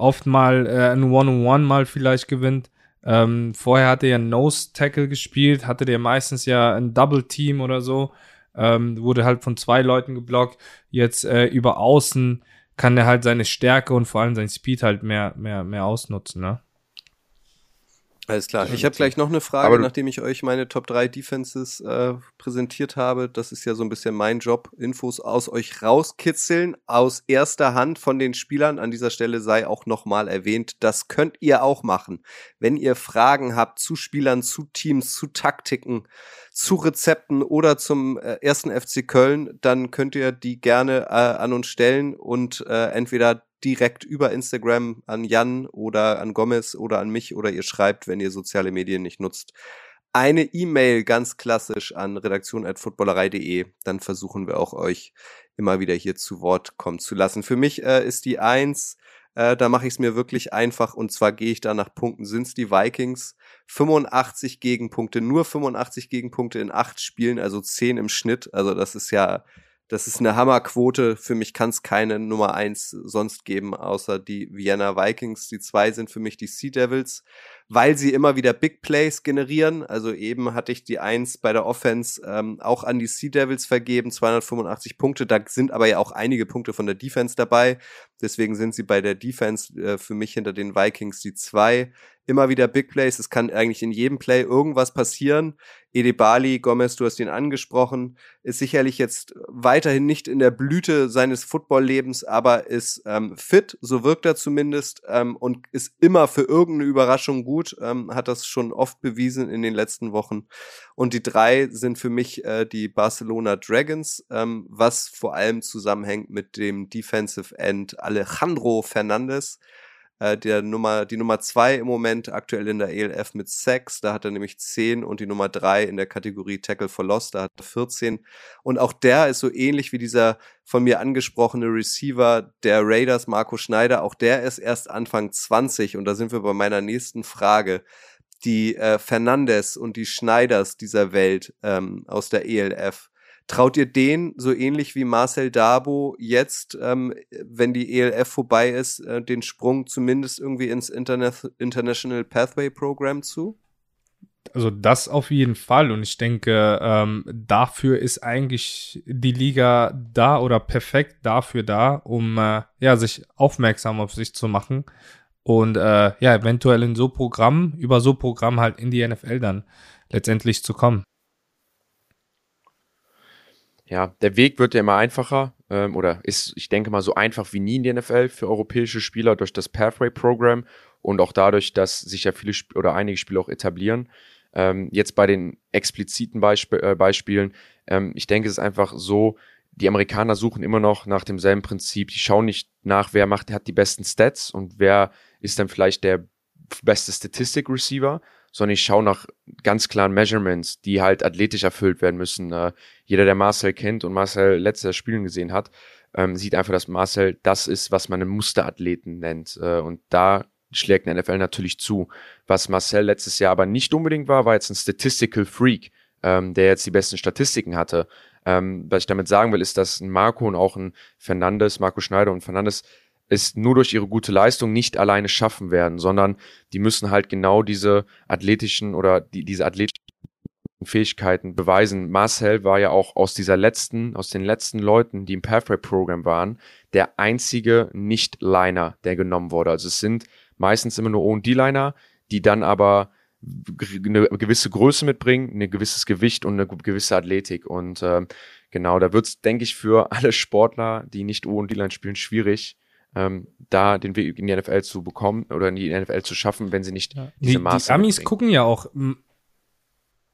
oft mal äh, ein One-on-One mal vielleicht gewinnt. Ähm, vorher hatte er Nose Tackle gespielt, hatte der meistens ja ein Double Team oder so, ähm, wurde halt von zwei Leuten geblockt. Jetzt äh, über Außen kann er halt seine Stärke und vor allem sein Speed halt mehr, mehr, mehr ausnutzen, ne? Alles klar. Ich habe gleich noch eine Frage, Aber nachdem ich euch meine Top 3 Defenses äh, präsentiert habe. Das ist ja so ein bisschen mein Job. Infos aus euch rauskitzeln, aus erster Hand von den Spielern. An dieser Stelle sei auch nochmal erwähnt, das könnt ihr auch machen. Wenn ihr Fragen habt zu Spielern, zu Teams, zu Taktiken, zu Rezepten oder zum äh, ersten FC Köln, dann könnt ihr die gerne äh, an uns stellen und äh, entweder direkt über Instagram an Jan oder an Gomez oder an mich oder ihr schreibt, wenn ihr soziale Medien nicht nutzt, eine E-Mail ganz klassisch an redaktion.footballerei.de. Dann versuchen wir auch euch immer wieder hier zu Wort kommen zu lassen. Für mich äh, ist die Eins, äh, da mache ich es mir wirklich einfach und zwar gehe ich da nach Punkten. Sind es die Vikings? 85 Gegenpunkte, nur 85 Gegenpunkte in acht Spielen, also 10 im Schnitt. Also das ist ja das ist eine Hammerquote. Für mich kann es keine Nummer eins sonst geben, außer die Vienna Vikings. Die zwei sind für mich die Sea Devils, weil sie immer wieder Big Plays generieren. Also eben hatte ich die eins bei der Offense ähm, auch an die Sea Devils vergeben, 285 Punkte. Da sind aber ja auch einige Punkte von der Defense dabei. Deswegen sind sie bei der Defense äh, für mich hinter den Vikings die zwei immer wieder Big Plays. Es kann eigentlich in jedem Play irgendwas passieren. Edebali, Gomez, du hast ihn angesprochen, ist sicherlich jetzt weiterhin nicht in der Blüte seines Footballlebens, aber ist ähm, fit, so wirkt er zumindest, ähm, und ist immer für irgendeine Überraschung gut, ähm, hat das schon oft bewiesen in den letzten Wochen. Und die drei sind für mich äh, die Barcelona Dragons, ähm, was vor allem zusammenhängt mit dem Defensive End Alejandro Fernandez äh, der Nummer, die Nummer zwei im Moment aktuell in der ELF mit Sex, da hat er nämlich 10 und die Nummer drei in der Kategorie Tackle for Loss, da hat er 14. Und auch der ist so ähnlich wie dieser von mir angesprochene Receiver der Raiders, Marco Schneider, auch der ist erst Anfang 20 und da sind wir bei meiner nächsten Frage. Die äh, Fernandes und die Schneiders dieser Welt ähm, aus der ELF, Traut ihr den so ähnlich wie Marcel Dabo jetzt, ähm, wenn die ELF vorbei ist, äh, den Sprung zumindest irgendwie ins Interna International Pathway Program zu? Also das auf jeden Fall und ich denke, ähm, dafür ist eigentlich die Liga da oder perfekt dafür da, um äh, ja sich aufmerksam auf sich zu machen und äh, ja eventuell in so Programm über so Programm halt in die NFL dann letztendlich zu kommen ja, der Weg wird ja immer einfacher ähm, oder ist, ich denke mal, so einfach wie nie in der NFL für europäische Spieler durch das Pathway-Programm und auch dadurch, dass sich ja viele Sp oder einige Spiele auch etablieren. Ähm, jetzt bei den expliziten Beisp äh, Beispielen, ähm, ich denke, es ist einfach so, die Amerikaner suchen immer noch nach demselben Prinzip. Die schauen nicht nach, wer macht, hat die besten Stats und wer ist dann vielleicht der beste Statistic Receiver, sondern ich schaue nach ganz klaren Measurements, die halt athletisch erfüllt werden müssen. Äh, jeder, der Marcel kennt und Marcel letztes Spielen gesehen hat, ähm, sieht einfach, dass Marcel das ist, was man einen Musterathleten nennt. Äh, und da schlägt ein NFL natürlich zu. Was Marcel letztes Jahr aber nicht unbedingt war, war jetzt ein Statistical Freak, ähm, der jetzt die besten Statistiken hatte. Ähm, was ich damit sagen will, ist, dass ein Marco und auch ein Fernandes, Marco Schneider und Fernandes es nur durch ihre gute Leistung nicht alleine schaffen werden, sondern die müssen halt genau diese athletischen oder die, diese athletischen Fähigkeiten beweisen. Marcel war ja auch aus dieser letzten, aus den letzten Leuten, die im Pathway-Programm waren, der einzige Nicht-Liner, der genommen wurde. Also es sind meistens immer nur O&D-Liner, die dann aber eine gewisse Größe mitbringen, ein gewisses Gewicht und eine gewisse Athletik. Und äh, genau, da wird es, denke ich, für alle Sportler, die nicht O und D-Line spielen, schwierig, ähm, da den Weg in die NFL zu bekommen oder in die NFL zu schaffen, wenn sie nicht ja. diese die, Maße Die Amis mitbringen. gucken ja auch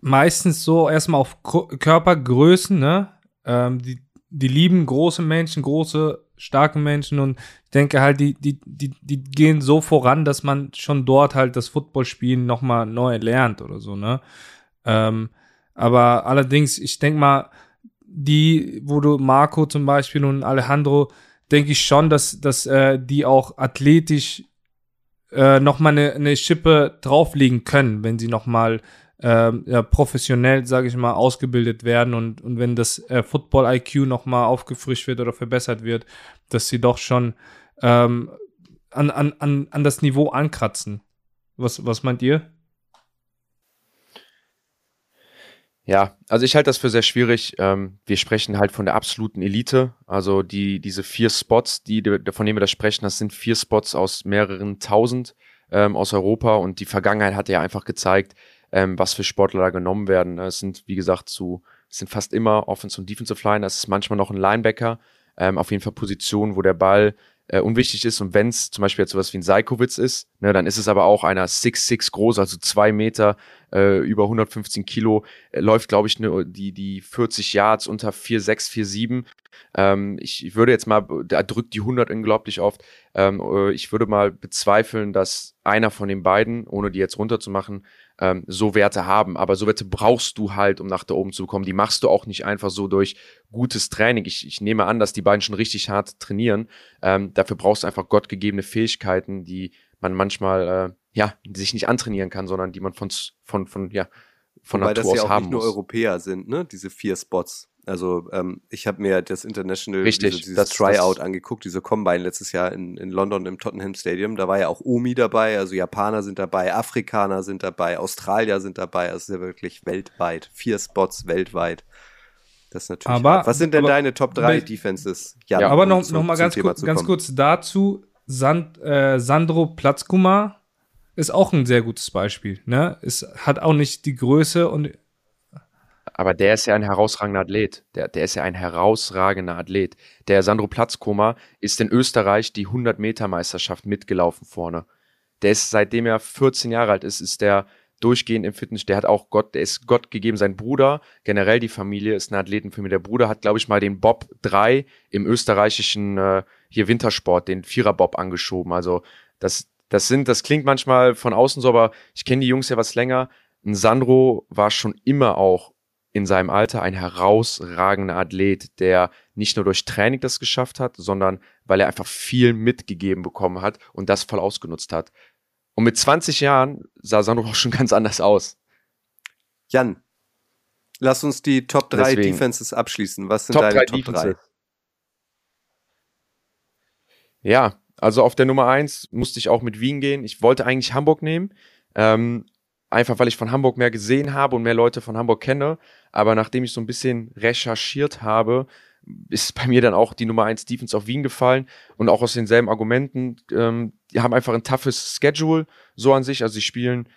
meistens so erstmal auf Körpergrößen, ne? Ähm, die, die lieben große Menschen, große, starke Menschen und ich denke halt, die, die, die, die gehen so voran, dass man schon dort halt das Footballspielen nochmal neu lernt oder so, ne? Ähm, aber allerdings, ich denke mal, die, wo du Marco zum Beispiel und Alejandro, denke ich schon, dass, dass äh, die auch athletisch äh, nochmal eine, eine Schippe drauflegen können, wenn sie nochmal äh, ja, professionell, sage ich mal, ausgebildet werden und, und wenn das äh, Football-IQ nochmal aufgefrischt wird oder verbessert wird, dass sie doch schon ähm, an, an, an, an das Niveau ankratzen. Was, was meint ihr? Ja, also ich halte das für sehr schwierig. Ähm, wir sprechen halt von der absoluten Elite. Also die, diese vier Spots, die, von denen wir da sprechen, das sind vier Spots aus mehreren tausend. ähm, aus Europa und die Vergangenheit hat ja einfach gezeigt, ähm, was für Sportler da genommen werden. Es sind, wie gesagt, zu, es sind fast immer Offensive und Defensive Line, es ist manchmal noch ein Linebacker, ähm, auf jeden Fall Positionen, wo der Ball äh, unwichtig ist. Und wenn es zum Beispiel jetzt sowas wie ein Seikowitz ist, ne, dann ist es aber auch einer 6'6 groß, also zwei Meter, äh, über 115 Kilo, äh, läuft, glaube ich, ne, die, die 40 Yards unter 4'6, 4'7. Ähm, ich, ich würde jetzt mal, da drückt die 100 unglaublich oft. Ähm, äh, ich würde mal bezweifeln, dass einer von den beiden, ohne die jetzt runterzumachen, ähm, so Werte haben. Aber so Werte brauchst du halt, um nach da oben zu kommen. Die machst du auch nicht einfach so durch gutes Training. Ich, ich nehme an, dass die beiden schon richtig hart trainieren. Ähm, dafür brauchst du einfach gottgegebene Fähigkeiten, die man manchmal äh, ja sich nicht antrainieren kann, sondern die man von von von ja von Wobei Natur das ja aus auch haben nicht nur muss. Europäer sind, ne? Diese vier Spots. Also ähm, ich habe mir das International, Richtig, diese, dieses das- Tryout das- angeguckt, diese Combine letztes Jahr in, in London im Tottenham Stadium. Da war ja auch Omi dabei, also Japaner sind dabei, Afrikaner sind dabei, Australier sind dabei. Also ist ja wirklich weltweit. Vier Spots weltweit. Das ist natürlich. Aber- hart. Was sind denn aber- deine Top 3 aber- Defenses? Jan, Ja, Aber um noch, zu- noch mal ganz, kurz, ganz kurz dazu. Sand, äh, Sandro Platzkumar ist auch ein sehr gutes Beispiel. Ne? Es hat auch nicht die Größe und Aber der ist ja ein herausragender Athlet. Der, der ist ja ein herausragender Athlet. Der Sandro Platzkoma ist in Österreich die 100-Meter-Meisterschaft mitgelaufen vorne. Der ist, seitdem er 14 Jahre alt ist, ist der durchgehend im Fitness. Der hat auch Gott, der ist Gott gegeben. Sein Bruder, generell die Familie, ist eine Athletenfamilie. Der Bruder hat, glaube ich, mal den Bob 3 im österreichischen äh, hier Wintersport, den Vierer-Bob angeschoben. Also das, das sind, das klingt manchmal von außen so, aber ich kenne die Jungs ja was länger. Ein Sandro war schon immer auch in seinem Alter ein herausragender Athlet, der nicht nur durch Training das geschafft hat, sondern weil er einfach viel mitgegeben bekommen hat und das voll ausgenutzt hat. Und mit 20 Jahren sah Sandro auch schon <laughs> ganz anders aus. Jan, lass uns die Top 3 Deswegen. Defenses abschließen. Was sind Top deine 3 Top 3? Defenses. Ja, also auf der Nummer 1 musste ich auch mit Wien gehen. Ich wollte eigentlich Hamburg nehmen. Ähm, einfach weil ich von Hamburg mehr gesehen habe und mehr Leute von Hamburg kenne. Aber nachdem ich so ein bisschen recherchiert habe, ist bei mir dann auch die Nummer 1 Defense auf Wien gefallen und auch aus denselben Argumenten. Ähm, die haben einfach ein toughes Schedule so an sich. Also sie spielen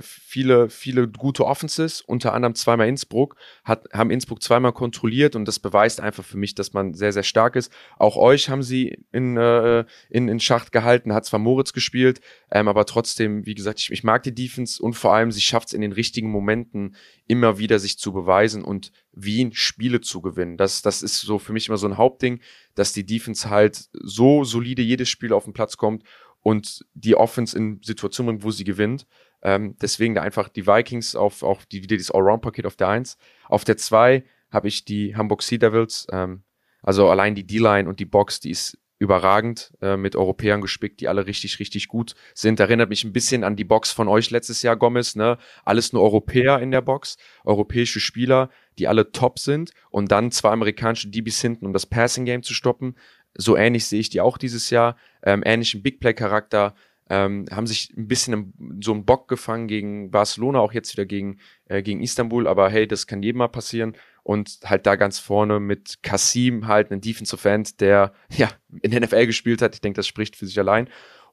viele, viele gute Offenses, unter anderem zweimal Innsbruck, hat, haben Innsbruck zweimal kontrolliert und das beweist einfach für mich, dass man sehr, sehr stark ist. Auch euch haben sie in, äh, in, in Schacht gehalten, hat zwar Moritz gespielt, ähm, aber trotzdem, wie gesagt, ich, ich mag die Defense und vor allem, sie schafft es in den richtigen Momenten immer wieder sich zu beweisen und Wien Spiele zu gewinnen. Das, das ist so für mich immer so ein Hauptding, dass die Defense halt so solide jedes Spiel auf den Platz kommt und die Offense in Situationen wo sie gewinnt. Ähm, deswegen da einfach die Vikings auf, auf die, wieder dieses Allround-Paket auf der 1. Auf der 2 habe ich die Hamburg Sea Devils. Ähm, also allein die D-Line und die Box, die ist überragend äh, mit Europäern gespickt, die alle richtig, richtig gut sind. Erinnert mich ein bisschen an die Box von euch letztes Jahr, Gomez. Ne? Alles nur Europäer in der Box, europäische Spieler, die alle top sind und dann zwei amerikanische DBs hinten, um das Passing Game zu stoppen. So ähnlich sehe ich die auch dieses Jahr. Ähm, ähnlichen Big Play Charakter. Ähm, haben sich ein bisschen im, so einen Bock gefangen gegen Barcelona, auch jetzt wieder gegen, äh, gegen Istanbul, aber hey, das kann jedem mal passieren. Und halt da ganz vorne mit Kasim halt einen Defensive End, der <laughs> ja in der NFL gespielt hat. Ich denke, das spricht für sich allein.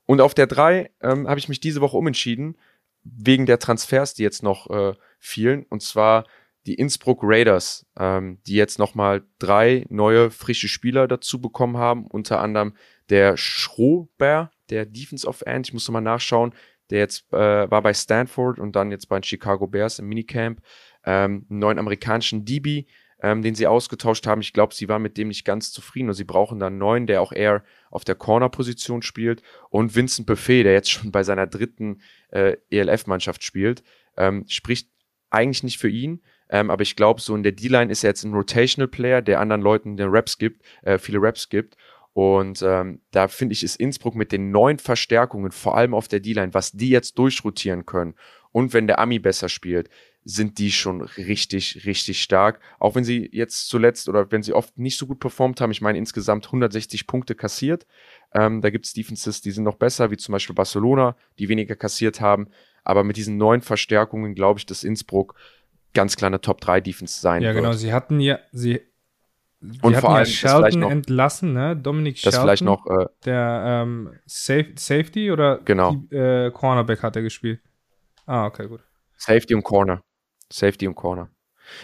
Und auf der 3 ähm, habe ich mich diese Woche umentschieden, wegen der Transfers, die jetzt noch äh, fielen. Und zwar die Innsbruck Raiders, ähm, die jetzt nochmal drei neue frische Spieler dazu bekommen haben. Unter anderem der Schrober, der Defensive End, ich muss nochmal nachschauen, der jetzt äh, war bei Stanford und dann jetzt bei den Chicago Bears im Minicamp. Ähm, einen neuen amerikanischen DB, ähm, den sie ausgetauscht haben. Ich glaube, sie waren mit dem nicht ganz zufrieden und sie brauchen dann einen neuen, der auch eher auf der Corner-Position spielt. Und Vincent Buffet, der jetzt schon bei seiner dritten äh, ELF-Mannschaft spielt, ähm, spricht eigentlich nicht für ihn. Ähm, aber ich glaube, so in der D-Line ist er jetzt ein Rotational Player, der anderen Leuten den Raps gibt, äh, viele Raps gibt. Und ähm, da finde ich, ist Innsbruck mit den neuen Verstärkungen, vor allem auf der D-Line, was die jetzt durchrotieren können. Und wenn der Ami besser spielt, sind die schon richtig, richtig stark. Auch wenn sie jetzt zuletzt oder wenn sie oft nicht so gut performt haben, ich meine insgesamt 160 Punkte kassiert. Ähm, da gibt es Defenses, die sind noch besser, wie zum Beispiel Barcelona, die weniger kassiert haben. Aber mit diesen neuen Verstärkungen glaube ich, dass Innsbruck ganz kleine Top 3 Defense sein ja, wird. genau. Sie hatten ja, sie, und vor allem ja Shelton noch, entlassen, ne? Dominik Shelton. Das vielleicht noch äh, der ähm, Safe, Safety oder genau. Die, äh, Cornerback hat er gespielt. Ah, okay, gut. Safety und Corner. Safety und Corner.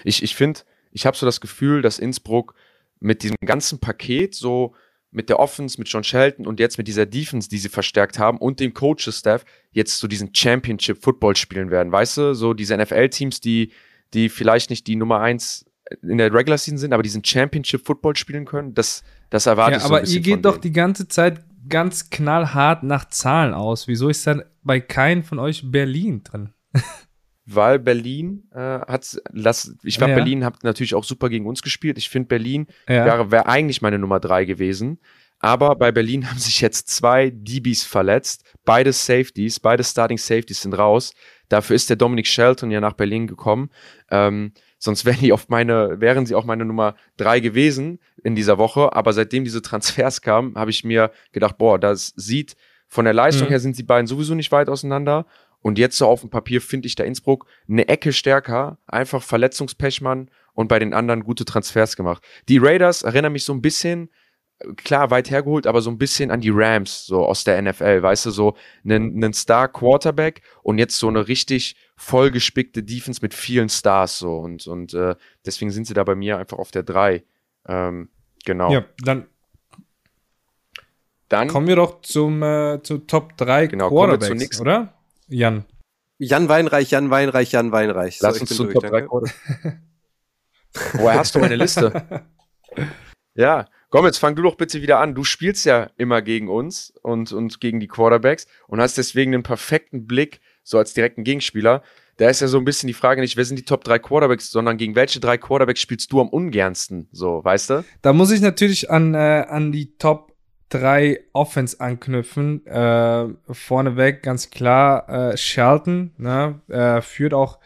Ich, ich finde, ich habe so das Gefühl, dass Innsbruck mit diesem ganzen Paket so mit der Offense, mit John Shelton und jetzt mit dieser Defense, die sie verstärkt haben und dem Coaches-Staff jetzt so diesen Championship-Football spielen werden. Weißt du, so diese NFL-Teams, die, die vielleicht nicht die Nummer eins in der Regular Season sind, aber diesen Championship Football spielen können, das, das erwarte ja, ich so aber ihr geht doch die ganze Zeit ganz knallhart nach Zahlen aus. Wieso ist dann bei keinem von euch Berlin drin? Weil Berlin äh, hat, lass, ich glaube, ja. Berlin hat natürlich auch super gegen uns gespielt. Ich finde, Berlin ja. wäre wär eigentlich meine Nummer drei gewesen. Aber bei Berlin <laughs> haben sich jetzt zwei DBs verletzt. Beide Safeties, beide Starting Safeties sind raus. Dafür ist der Dominic Shelton ja nach Berlin gekommen. Ähm, Sonst wären die auf meine, wären sie auch meine Nummer drei gewesen in dieser Woche. Aber seitdem diese Transfers kamen, habe ich mir gedacht, boah, das sieht von der Leistung mhm. her sind die beiden sowieso nicht weit auseinander. Und jetzt so auf dem Papier finde ich da Innsbruck eine Ecke stärker, einfach Verletzungspechmann und bei den anderen gute Transfers gemacht. Die Raiders erinnern mich so ein bisschen klar weit hergeholt, aber so ein bisschen an die Rams, so aus der NFL, weißt du, so einen, einen Star Quarterback und jetzt so eine richtig vollgespickte Defense mit vielen Stars, so und, und äh, deswegen sind sie da bei mir einfach auf der 3. Ähm, genau. Ja, dann, dann kommen wir doch zum äh, zu Top 3 genau, Quarterbacks, oder? Jan. Jan Weinreich, Jan Weinreich, Jan Weinreich. So, Lass uns zu Top 3 Quarterbacks. <laughs> Woher hast du meine Liste? <laughs> ja, Komm, jetzt fang du doch bitte wieder an. Du spielst ja immer gegen uns und, und gegen die Quarterbacks und hast deswegen einen perfekten Blick, so als direkten Gegenspieler. Da ist ja so ein bisschen die Frage nicht, wer sind die Top 3 Quarterbacks, sondern gegen welche drei Quarterbacks spielst du am ungernsten, so, weißt du? Da muss ich natürlich an, äh, an die Top 3 Offense anknüpfen. Äh, vorneweg ganz klar, äh, Shelton, ne, äh, führt auch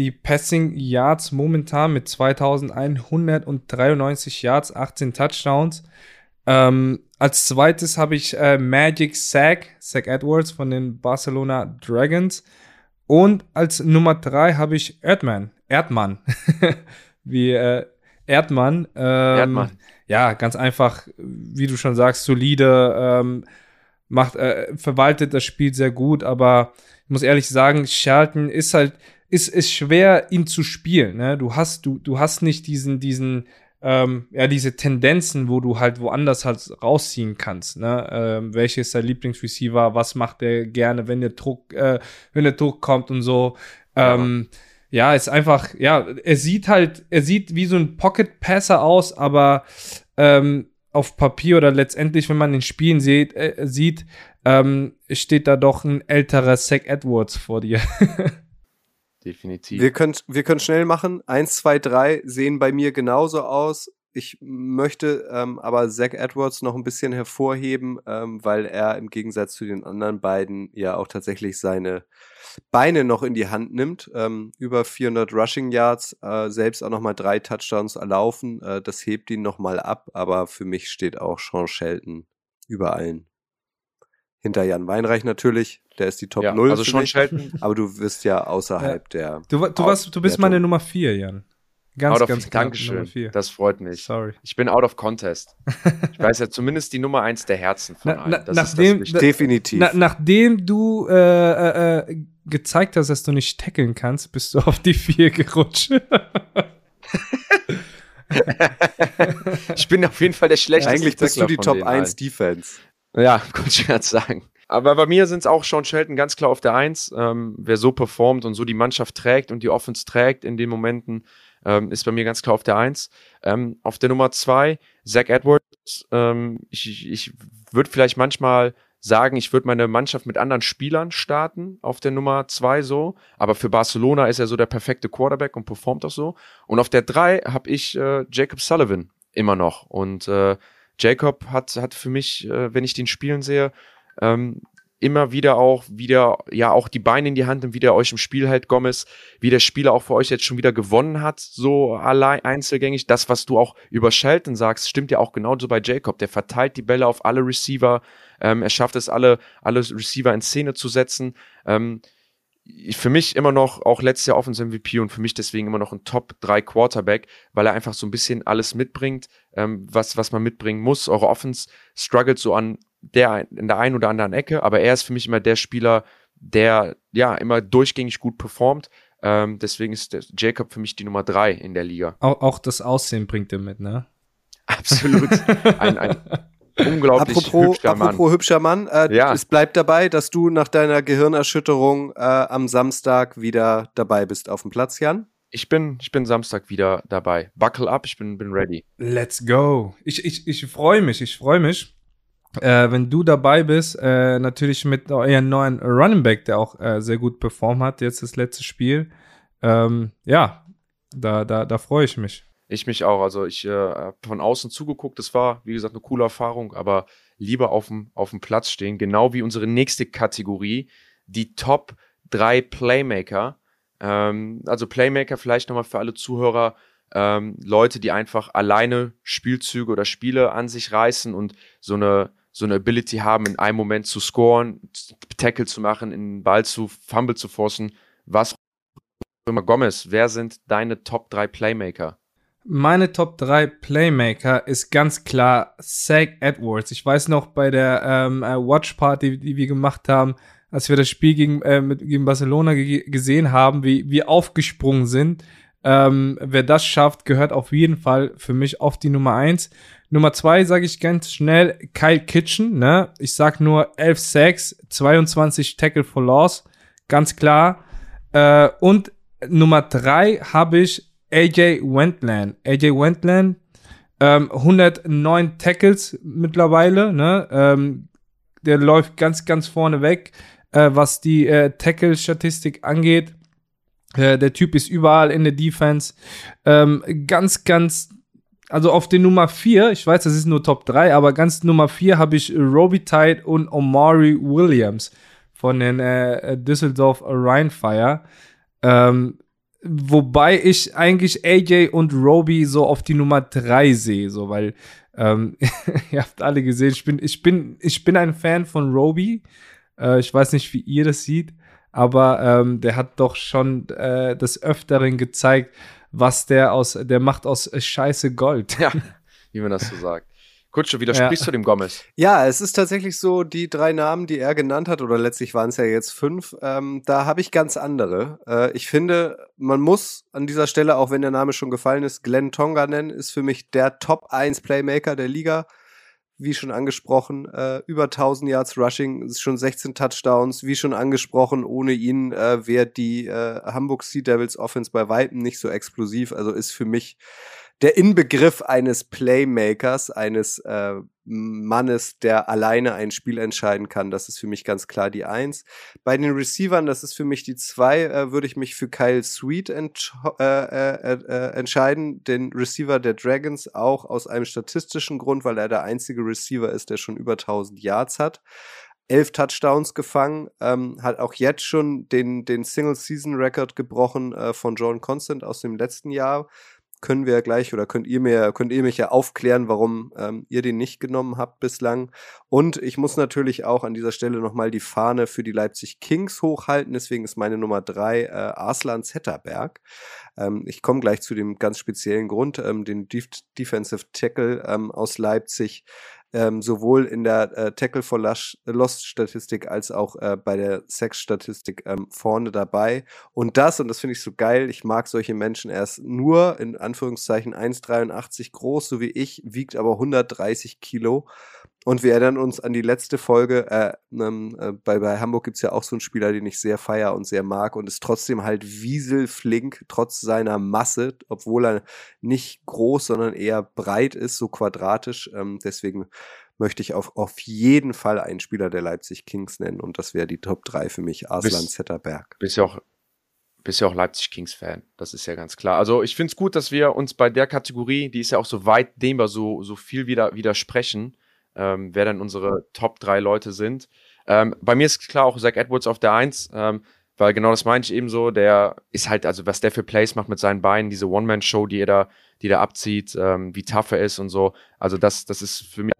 die Passing Yards momentan mit 2193 Yards, 18 Touchdowns. Ähm, als zweites habe ich äh, Magic Zach, Zach Edwards von den Barcelona Dragons. Und als Nummer drei habe ich Erdmann, Erdmann, <laughs> wie äh, Erdmann. Ähm, Erdmann. Ja, ganz einfach, wie du schon sagst, solide, ähm, macht, äh, verwaltet das Spiel sehr gut, aber ich muss ehrlich sagen, Shelton ist halt, ist es schwer, ihn zu spielen. Ne? Du hast, du, du hast nicht diesen, diesen, ähm, ja, diese Tendenzen, wo du halt woanders halt rausziehen kannst. Ne? Ähm, welches ist dein Lieblingsreceiver? Was macht der gerne, wenn der Druck, äh, wenn der Druck kommt und so. Ähm, ja. ja, ist einfach, ja, er sieht halt, er sieht wie so ein Pocket Passer aus, aber ähm, auf Papier oder letztendlich, wenn man den Spielen sieht, äh, sieht ähm, steht da doch ein älterer Zach Edwards vor dir. <laughs> definitiv. Wir können, wir können schnell machen. Eins, zwei, drei sehen bei mir genauso aus. Ich möchte ähm, aber Zach Edwards noch ein bisschen hervorheben, ähm, weil er im Gegensatz zu den anderen beiden ja auch tatsächlich seine Beine noch in die Hand nimmt. Ähm, über 400 Rushing Yards, äh, selbst auch nochmal drei Touchdowns erlaufen. Äh, das hebt ihn nochmal ab, aber für mich steht auch Sean Shelton über allen. Hinter Jan Weinreich natürlich, der ist die Top ja, 0. Also schon Shelton. Aber du wirst ja außerhalb ja. der. Du, du, warst, du bist meine Nummer 4, Jan. Ganz, out of, ganz klar. Dankeschön. Das freut mich. Sorry. Ich bin out of contest. <laughs> ich weiß ja zumindest die Nummer 1 der Herzen von na, allen. Das nachdem, ist das Definitiv. Na, nachdem du äh, äh, äh, gezeigt hast, dass du nicht tackeln kannst, bist du auf die 4 gerutscht. <laughs> ich bin auf jeden Fall der schlechteste. Eigentlich bist du die Top 1 Defense. Ja, <laughs> ich gerade sagen. Aber bei mir sind es auch Sean Shelton ganz klar auf der Eins. Ähm, wer so performt und so die Mannschaft trägt und die Offense trägt in den Momenten, ähm, ist bei mir ganz klar auf der Eins. Ähm, auf der Nummer zwei, Zach Edwards. Ähm, ich ich, ich würde vielleicht manchmal sagen, ich würde meine Mannschaft mit anderen Spielern starten auf der Nummer zwei so. Aber für Barcelona ist er so der perfekte Quarterback und performt auch so. Und auf der drei habe ich äh, Jacob Sullivan immer noch. Und äh, Jacob hat, hat für mich, äh, wenn ich den spielen sehe, ähm, immer wieder auch wieder ja auch die Beine in die Hand und wie der euch im Spiel hält, Gomez, wie der Spieler auch für euch jetzt schon wieder gewonnen hat, so allein einzelgängig. Das, was du auch über Shelton sagst, stimmt ja auch genauso bei Jacob. Der verteilt die Bälle auf alle Receiver, ähm, er schafft es alle alle Receiver in Szene zu setzen. Ähm, für mich immer noch auch letztes Jahr Offense MVP und für mich deswegen immer noch ein Top 3 Quarterback, weil er einfach so ein bisschen alles mitbringt, ähm, was, was man mitbringen muss. Eure Offense struggelt so an der, in der einen oder anderen Ecke, aber er ist für mich immer der Spieler, der ja immer durchgängig gut performt. Ähm, deswegen ist Jacob für mich die Nummer 3 in der Liga. Auch, auch das Aussehen bringt er mit, ne? Absolut. Ein, ein <laughs> unglaublich apropos, hübscher Mann. Apropos hübscher Mann, äh, Ja. es bleibt dabei, dass du nach deiner Gehirnerschütterung äh, am Samstag wieder dabei bist auf dem Platz, Jan. Ich bin, ich bin Samstag wieder dabei. Buckle up, ich bin, bin ready. Let's go. Ich, ich, ich freue mich, ich freue mich. Äh, wenn du dabei bist, äh, natürlich mit eurem neuen Running Back, der auch äh, sehr gut performt hat, jetzt das letzte Spiel. Ähm, ja, da, da, da freue ich mich. Ich mich auch. Also ich äh, hab von außen zugeguckt. Das war, wie gesagt, eine coole Erfahrung, aber lieber auf dem, auf dem Platz stehen. Genau wie unsere nächste Kategorie, die Top 3 Playmaker. Ähm, also Playmaker vielleicht nochmal für alle Zuhörer. Ähm, Leute, die einfach alleine Spielzüge oder Spiele an sich reißen und so eine, so eine Ability haben, in einem Moment zu scoren, Tackle zu machen, in den Ball zu Fumble zu forcen, was immer. Gomez, wer sind deine Top 3 Playmaker? Meine Top 3 Playmaker ist ganz klar Zach Edwards. Ich weiß noch bei der ähm, äh, Watch Party, die wir gemacht haben, als wir das Spiel gegen, äh, mit, gegen Barcelona ge gesehen haben, wie wir aufgesprungen sind. Ähm, wer das schafft, gehört auf jeden Fall für mich auf die Nummer 1. Nummer 2 sage ich ganz schnell Kyle Kitchen. Ne? Ich sag nur 11 Sacks, 22 Tackle for Loss. Ganz klar. Äh, und Nummer 3 habe ich AJ Wentland. AJ Wentland, ähm, 109 Tackles mittlerweile, ne? Ähm, der läuft ganz, ganz vorne weg, äh, was die äh, Tackle-Statistik angeht. Äh, der Typ ist überall in der Defense. Ähm, ganz, ganz, also auf den Nummer 4, ich weiß, das ist nur Top 3, aber ganz Nummer 4 habe ich Roby Tide und Omari Williams von den äh, Düsseldorf Rheinfire. Ähm, wobei ich eigentlich AJ und Roby so auf die Nummer 3 sehe, so weil ähm, <laughs> ihr habt alle gesehen, ich bin, ich bin, ich bin ein Fan von Roby. Äh, ich weiß nicht, wie ihr das seht, aber ähm, der hat doch schon äh, des Öfteren gezeigt, was der aus, der macht aus Scheiße Gold. Ja, <laughs> wie man das so sagt. Kutsche, widersprichst Ja. du dem Gomez? Ja, es ist tatsächlich so, die drei Namen, die er genannt hat, oder letztlich waren es ja jetzt fünf, ähm, da habe ich ganz andere. Äh, ich finde, man muss an dieser Stelle, auch wenn der Name schon gefallen ist, Glenn Tonga nennen, ist für mich der Top 1 Playmaker der Liga. Wie schon angesprochen, äh, über 1000 Yards Rushing, schon 16 Touchdowns. Wie schon angesprochen, ohne ihn äh, wäre die äh, Hamburg Sea Devils Offense bei Weitem nicht so explosiv. Also ist für mich der Inbegriff eines Playmakers, eines äh, Mannes, der alleine ein Spiel entscheiden kann. Das ist für mich ganz klar die Eins. Bei den Receivern, das ist für mich die Zwei, äh, würde ich mich für Kyle Sweet entsch äh, äh, äh, entscheiden, den Receiver der Dragons, auch aus einem statistischen Grund, weil er der einzige Receiver ist, der schon über 1000 Yards hat. Elf Touchdowns gefangen, ähm, hat auch jetzt schon den, den Single-Season-Record gebrochen äh, von John Constant aus dem letzten Jahr können wir ja gleich oder könnt ihr mir, könnt ihr mich ja aufklären, warum ähm, ihr den nicht genommen habt bislang. Und ich muss natürlich auch an dieser Stelle nochmal die Fahne für die Leipzig Kings hochhalten. Deswegen ist meine Nummer drei äh, Arslan Zetterberg. Ähm, ich komme gleich zu dem ganz speziellen Grund, ähm, den Def Defensive Tackle ähm, aus Leipzig. Ähm, sowohl in der äh, Tackle for Lost Statistik als auch äh, bei der Sex Statistik ähm, vorne dabei. Und das, und das finde ich so geil, ich mag solche Menschen, er ist nur in Anführungszeichen 1,83 groß, so wie ich, wiegt aber 130 Kilo. Und wir erinnern uns an die letzte Folge. Äh, ähm, äh, bei, bei Hamburg gibt's ja auch so einen Spieler, den ich sehr feier und sehr mag und ist trotzdem halt wieselflink, trotz seiner Masse, obwohl er nicht groß, sondern eher breit ist, so quadratisch. Ähm, deswegen möchte ich auf, auf jeden Fall einen Spieler der Leipzig Kings nennen und das wäre die Top 3 für mich, Arslan Bist- Zetterberg. Bist ja auch, bist ja auch Leipzig Kings Fan. Das ist ja ganz klar. Also ich finde es gut, dass wir uns bei der Kategorie, die ist ja auch so weit dehnbar, so, so viel wieder widersprechen, ähm, wer dann unsere Top 3 Leute sind. Ähm, bei mir ist klar auch Zach Edwards auf der 1, ähm, weil genau das meine ich eben so, der ist halt, also was der für Plays macht mit seinen Beinen, diese One-Man-Show, die er da, die er abzieht, ähm, wie tough er ist und so. Also das, das ist für mich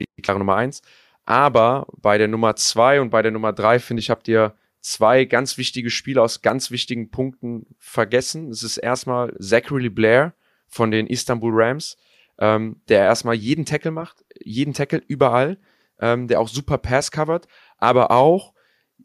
die klare Nummer 1. Aber bei der Nummer 2 und bei der Nummer 3, finde ich, habt ihr zwei ganz wichtige Spieler aus ganz wichtigen Punkten vergessen. Es ist erstmal Zachary Blair von den Istanbul Rams, ähm, der erstmal jeden Tackle macht, jeden Tackle überall, ähm, der auch super Pass covert, aber auch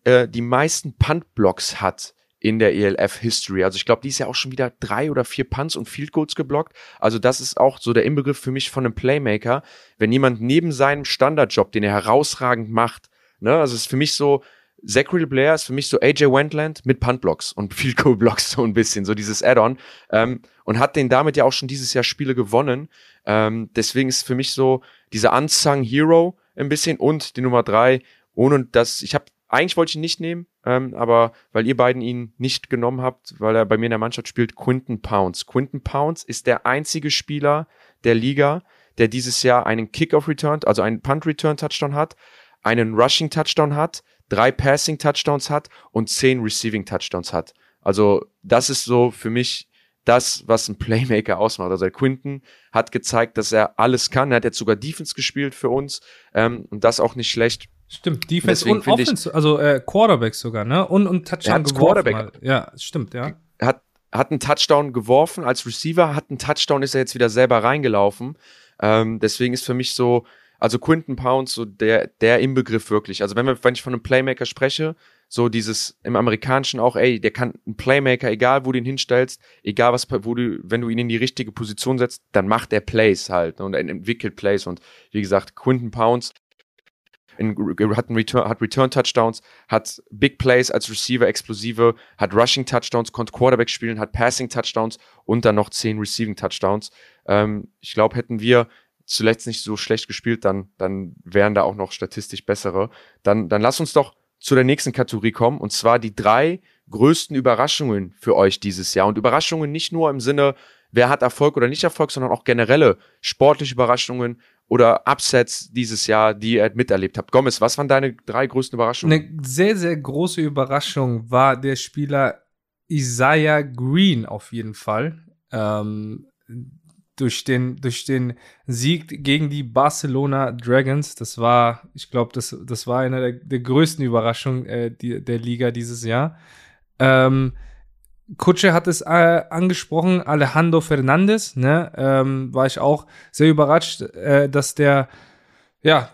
äh, die meisten Punt-Blocks hat in der ELF-History. Also ich glaube, die ist ja auch schon wieder drei oder vier Punts und Field Goals geblockt. Also das ist auch so der Inbegriff für mich von einem Playmaker. Wenn jemand neben seinem Standardjob, den er herausragend macht, ne, also es ist für mich so, Zachary Blair ist für mich so AJ Wendland mit Puntblocks und <laughs> Field Goal Blocks so ein bisschen, so dieses Add-on. Ähm, und hat den damit ja auch schon dieses Jahr Spiele gewonnen. Ähm, deswegen ist für mich so dieser Unsung Hero ein bisschen und die Nummer drei, ohne dass, ich habe eigentlich wollte ich ihn nicht nehmen, ähm, aber weil ihr beiden ihn nicht genommen habt, weil er bei mir in der Mannschaft spielt, Quinton Pounds. Quinton Pounds ist der einzige Spieler der Liga, der dieses Jahr einen Kickoff-Return, also einen Punt-Return-Touchdown hat, einen Rushing-Touchdown hat, drei Passing-Touchdowns hat und zehn Receiving-Touchdowns hat. Also das ist so für mich das, was ein Playmaker ausmacht. Also Quinton hat gezeigt, dass er alles kann. Er hat jetzt sogar Defense gespielt für uns ähm, und das auch nicht schlecht. Stimmt, Defense Deswegen und Offense, ich, also äh, Quarterback sogar, ne? Und, und Touchdown geworfen. Quarterback. Mal. Ja, stimmt, ja. Hat, hat einen Touchdown geworfen als Receiver, hat einen Touchdown, ist er jetzt wieder selber reingelaufen. Ähm, deswegen ist für mich so, also Quinton Pounds, so der, der Inbegriff wirklich. Also wenn, wir, wenn ich von einem Playmaker spreche, so dieses im Amerikanischen auch, ey, der kann ein Playmaker, egal wo du ihn hinstellst, egal was, wo du, wenn du ihn in die richtige Position setzt, dann macht er Plays halt ne, und entwickelt Plays. Und wie gesagt, Quinton Pounds in, hat, Return, hat Return Touchdowns, hat Big Plays als Receiver, explosive, hat Rushing Touchdowns, konnte Quarterback spielen, hat Passing Touchdowns und dann noch zehn Receiving Touchdowns. Ähm, ich glaube, hätten wir zuletzt nicht so schlecht gespielt, dann, dann wären da auch noch statistisch bessere. Dann, dann lass uns doch zu der nächsten Kategorie kommen und zwar die drei größten Überraschungen für euch dieses Jahr. Und Überraschungen nicht nur im Sinne, wer hat Erfolg oder nicht Erfolg, sondern auch generelle sportliche Überraschungen oder Upsets dieses Jahr, die ihr miterlebt habt. Gomez, was waren deine drei größten Überraschungen? Eine sehr, sehr große Überraschung war der Spieler Isaiah Green auf jeden Fall. Ähm, durch den, durch den Sieg gegen die Barcelona Dragons. Das war, ich glaube, das, das war eine der, der größten Überraschungen äh, die, der Liga dieses Jahr. Ähm, Kutsche hat es äh, angesprochen, Alejandro Fernandez, ne, ähm, war ich auch sehr überrascht, äh, dass der, ja,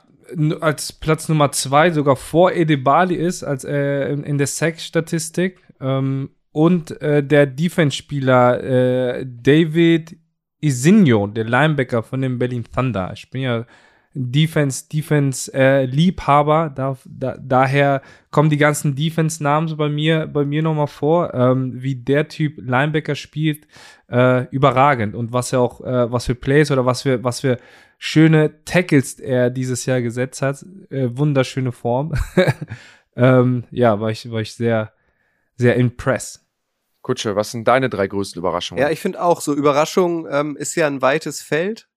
als Platz Nummer zwei sogar vor Edebali ist, als äh, in, in der Sack-Statistik. Ähm, und äh, der Defense-Spieler äh, David Isinho, der Linebacker von dem Berlin Thunder. Ich bin ja Defense, Defense äh, Liebhaber, da, da, daher kommen die ganzen Defense Namen so bei mir, bei mir nochmal vor, ähm, wie der Typ Linebacker spielt, äh, überragend und was er auch, äh, was für Plays oder was für, was für schöne Tackles er dieses Jahr gesetzt hat, äh, wunderschöne Form. <laughs> ähm, ja, war ich, war ich sehr, sehr impressed. Kutsche, was sind deine drei größten Überraschungen? Ja, ich finde auch, so Überraschung ähm, ist ja ein weites Feld.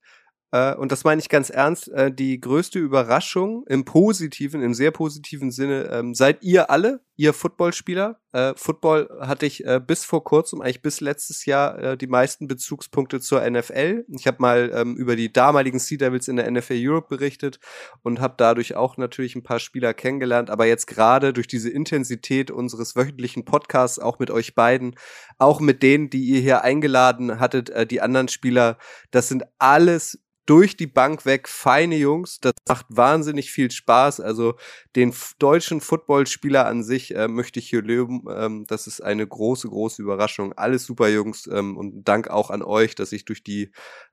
Äh, und das meine ich ganz ernst, äh, die größte Überraschung im positiven, im sehr positiven Sinne, ähm, seid ihr alle, ihr Footballspieler. Äh, Football hatte ich äh, bis vor kurzem, eigentlich bis letztes Jahr, äh, die meisten Bezugspunkte zur NFL. Ich habe mal ähm, über die damaligen Sea Devils in der NFL Europe berichtet und habe dadurch auch natürlich ein paar Spieler kennengelernt. Aber jetzt gerade durch diese Intensität unseres wöchentlichen Podcasts, auch mit euch beiden, auch mit denen, die ihr hier eingeladen hattet, äh, die anderen Spieler, das sind alles durch die Bank weg feine Jungs. Das macht wahnsinnig viel Spaß. Also den deutschen Footballspieler an sich äh, möchte ich hier löben. Ähm, das ist eine große, große Überraschung. Alles super Jungs ähm, und Dank auch an euch, dass ich durch die,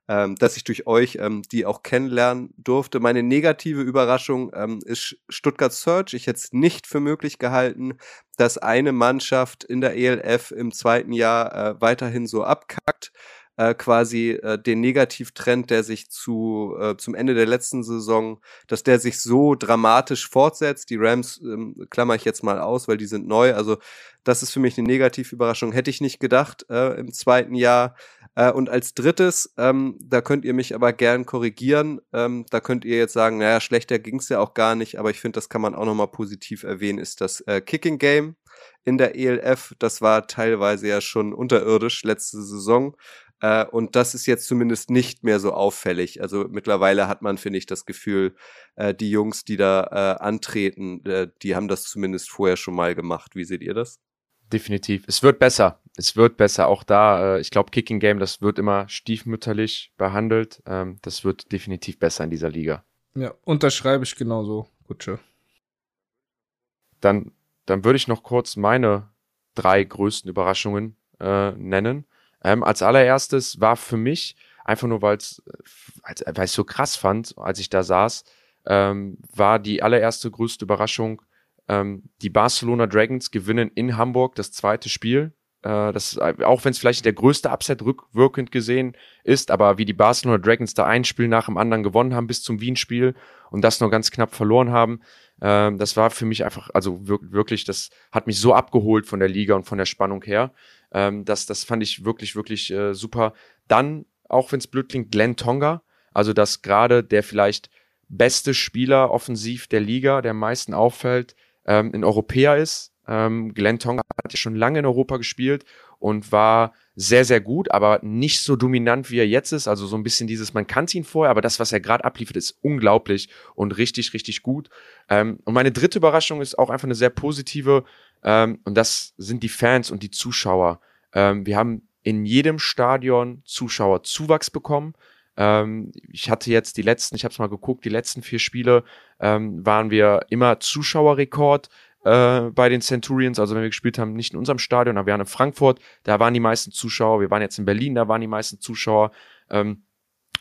ähm, dass ich durch euch ähm, die auch kennenlernen durfte. Meine negative Überraschung ähm, ist Stuttgart Search. Ich hätte es nicht für möglich gehalten, dass eine Mannschaft in der ELF im zweiten Jahr äh, weiterhin so abkackt äh, quasi äh, den Negativtrend, der sich zu äh, zum Ende der letzten Saison, dass der sich so dramatisch fortsetzt. Die Rams ähm, klammer ich jetzt mal aus, weil die sind neu. Also das ist für mich eine Negativüberraschung. Hätte ich nicht gedacht äh, im zweiten Jahr. Äh, und als drittes, ähm, da könnt ihr mich aber gern korrigieren. Ähm, da könnt ihr jetzt sagen, naja, schlechter ging's ja auch gar nicht, aber ich finde, das kann man auch nochmal positiv erwähnen, ist das äh, Kicking Game in der ELF. Das war teilweise ja schon unterirdisch letzte Saison. Äh, und das ist jetzt zumindest nicht mehr so auffällig. Also mittlerweile hat man, finde ich, das Gefühl, äh, die Jungs, die da äh, antreten, äh, die haben das zumindest vorher schon mal gemacht. Wie seht ihr das? Definitiv. Es wird besser. Es wird besser. Auch da, äh, ich glaube, Kicking Game, das wird immer stiefmütterlich behandelt. Ähm, das wird definitiv besser in dieser Liga. Ja, unterschreibe ich genauso, Kutsche. Dann, dann würde ich noch kurz meine drei größten Überraschungen äh, nennen. Ähm, als allererstes war für mich, einfach nur weil es ich es so krass fand, als ich da saß, ähm, war die allererste größte Überraschung, ähm, die Barcelona Dragons gewinnen in Hamburg das zweite Spiel. Äh, das, auch wenn es vielleicht der größte Upset rückwirkend gesehen ist, aber wie die Barcelona Dragons da ein Spiel nach dem anderen gewonnen haben bis zum Wien-Spiel und das nur ganz knapp verloren haben, ähm, das war für mich einfach, also wirklich, das hat mich so abgeholt von der Liga und von der Spannung her. Ähm, das, das fand ich wirklich, wirklich äh, super. Dann, auch wenn es blöd klingt, Glenn Tonga, also dass gerade der vielleicht beste Spieler offensiv der Liga, der am meisten auffällt, ähm, ein Europäer ist. Ähm, Glenn Tonga hat ja schon lange in Europa gespielt und war sehr, sehr gut, aber nicht so dominant, wie er jetzt ist. Also so ein bisschen dieses, man kannte ihn vorher, aber das, was er gerade abliefert, ist unglaublich und richtig, richtig gut. Ähm, und meine dritte Überraschung ist auch einfach eine sehr positive, ähm, und das sind die Fans und die Zuschauer. Ähm, wir haben in jedem Stadion Zuschauerzuwachs bekommen. Ähm, ich hatte jetzt die letzten, ich habe es mal geguckt, die letzten vier Spiele ähm, waren wir immer Zuschauerrekord äh, bei den Centurions, also wenn wir gespielt haben, nicht in unserem Stadion, aber wir waren in Frankfurt, da waren die meisten Zuschauer, wir waren jetzt in Berlin, da waren die meisten Zuschauer. Ähm,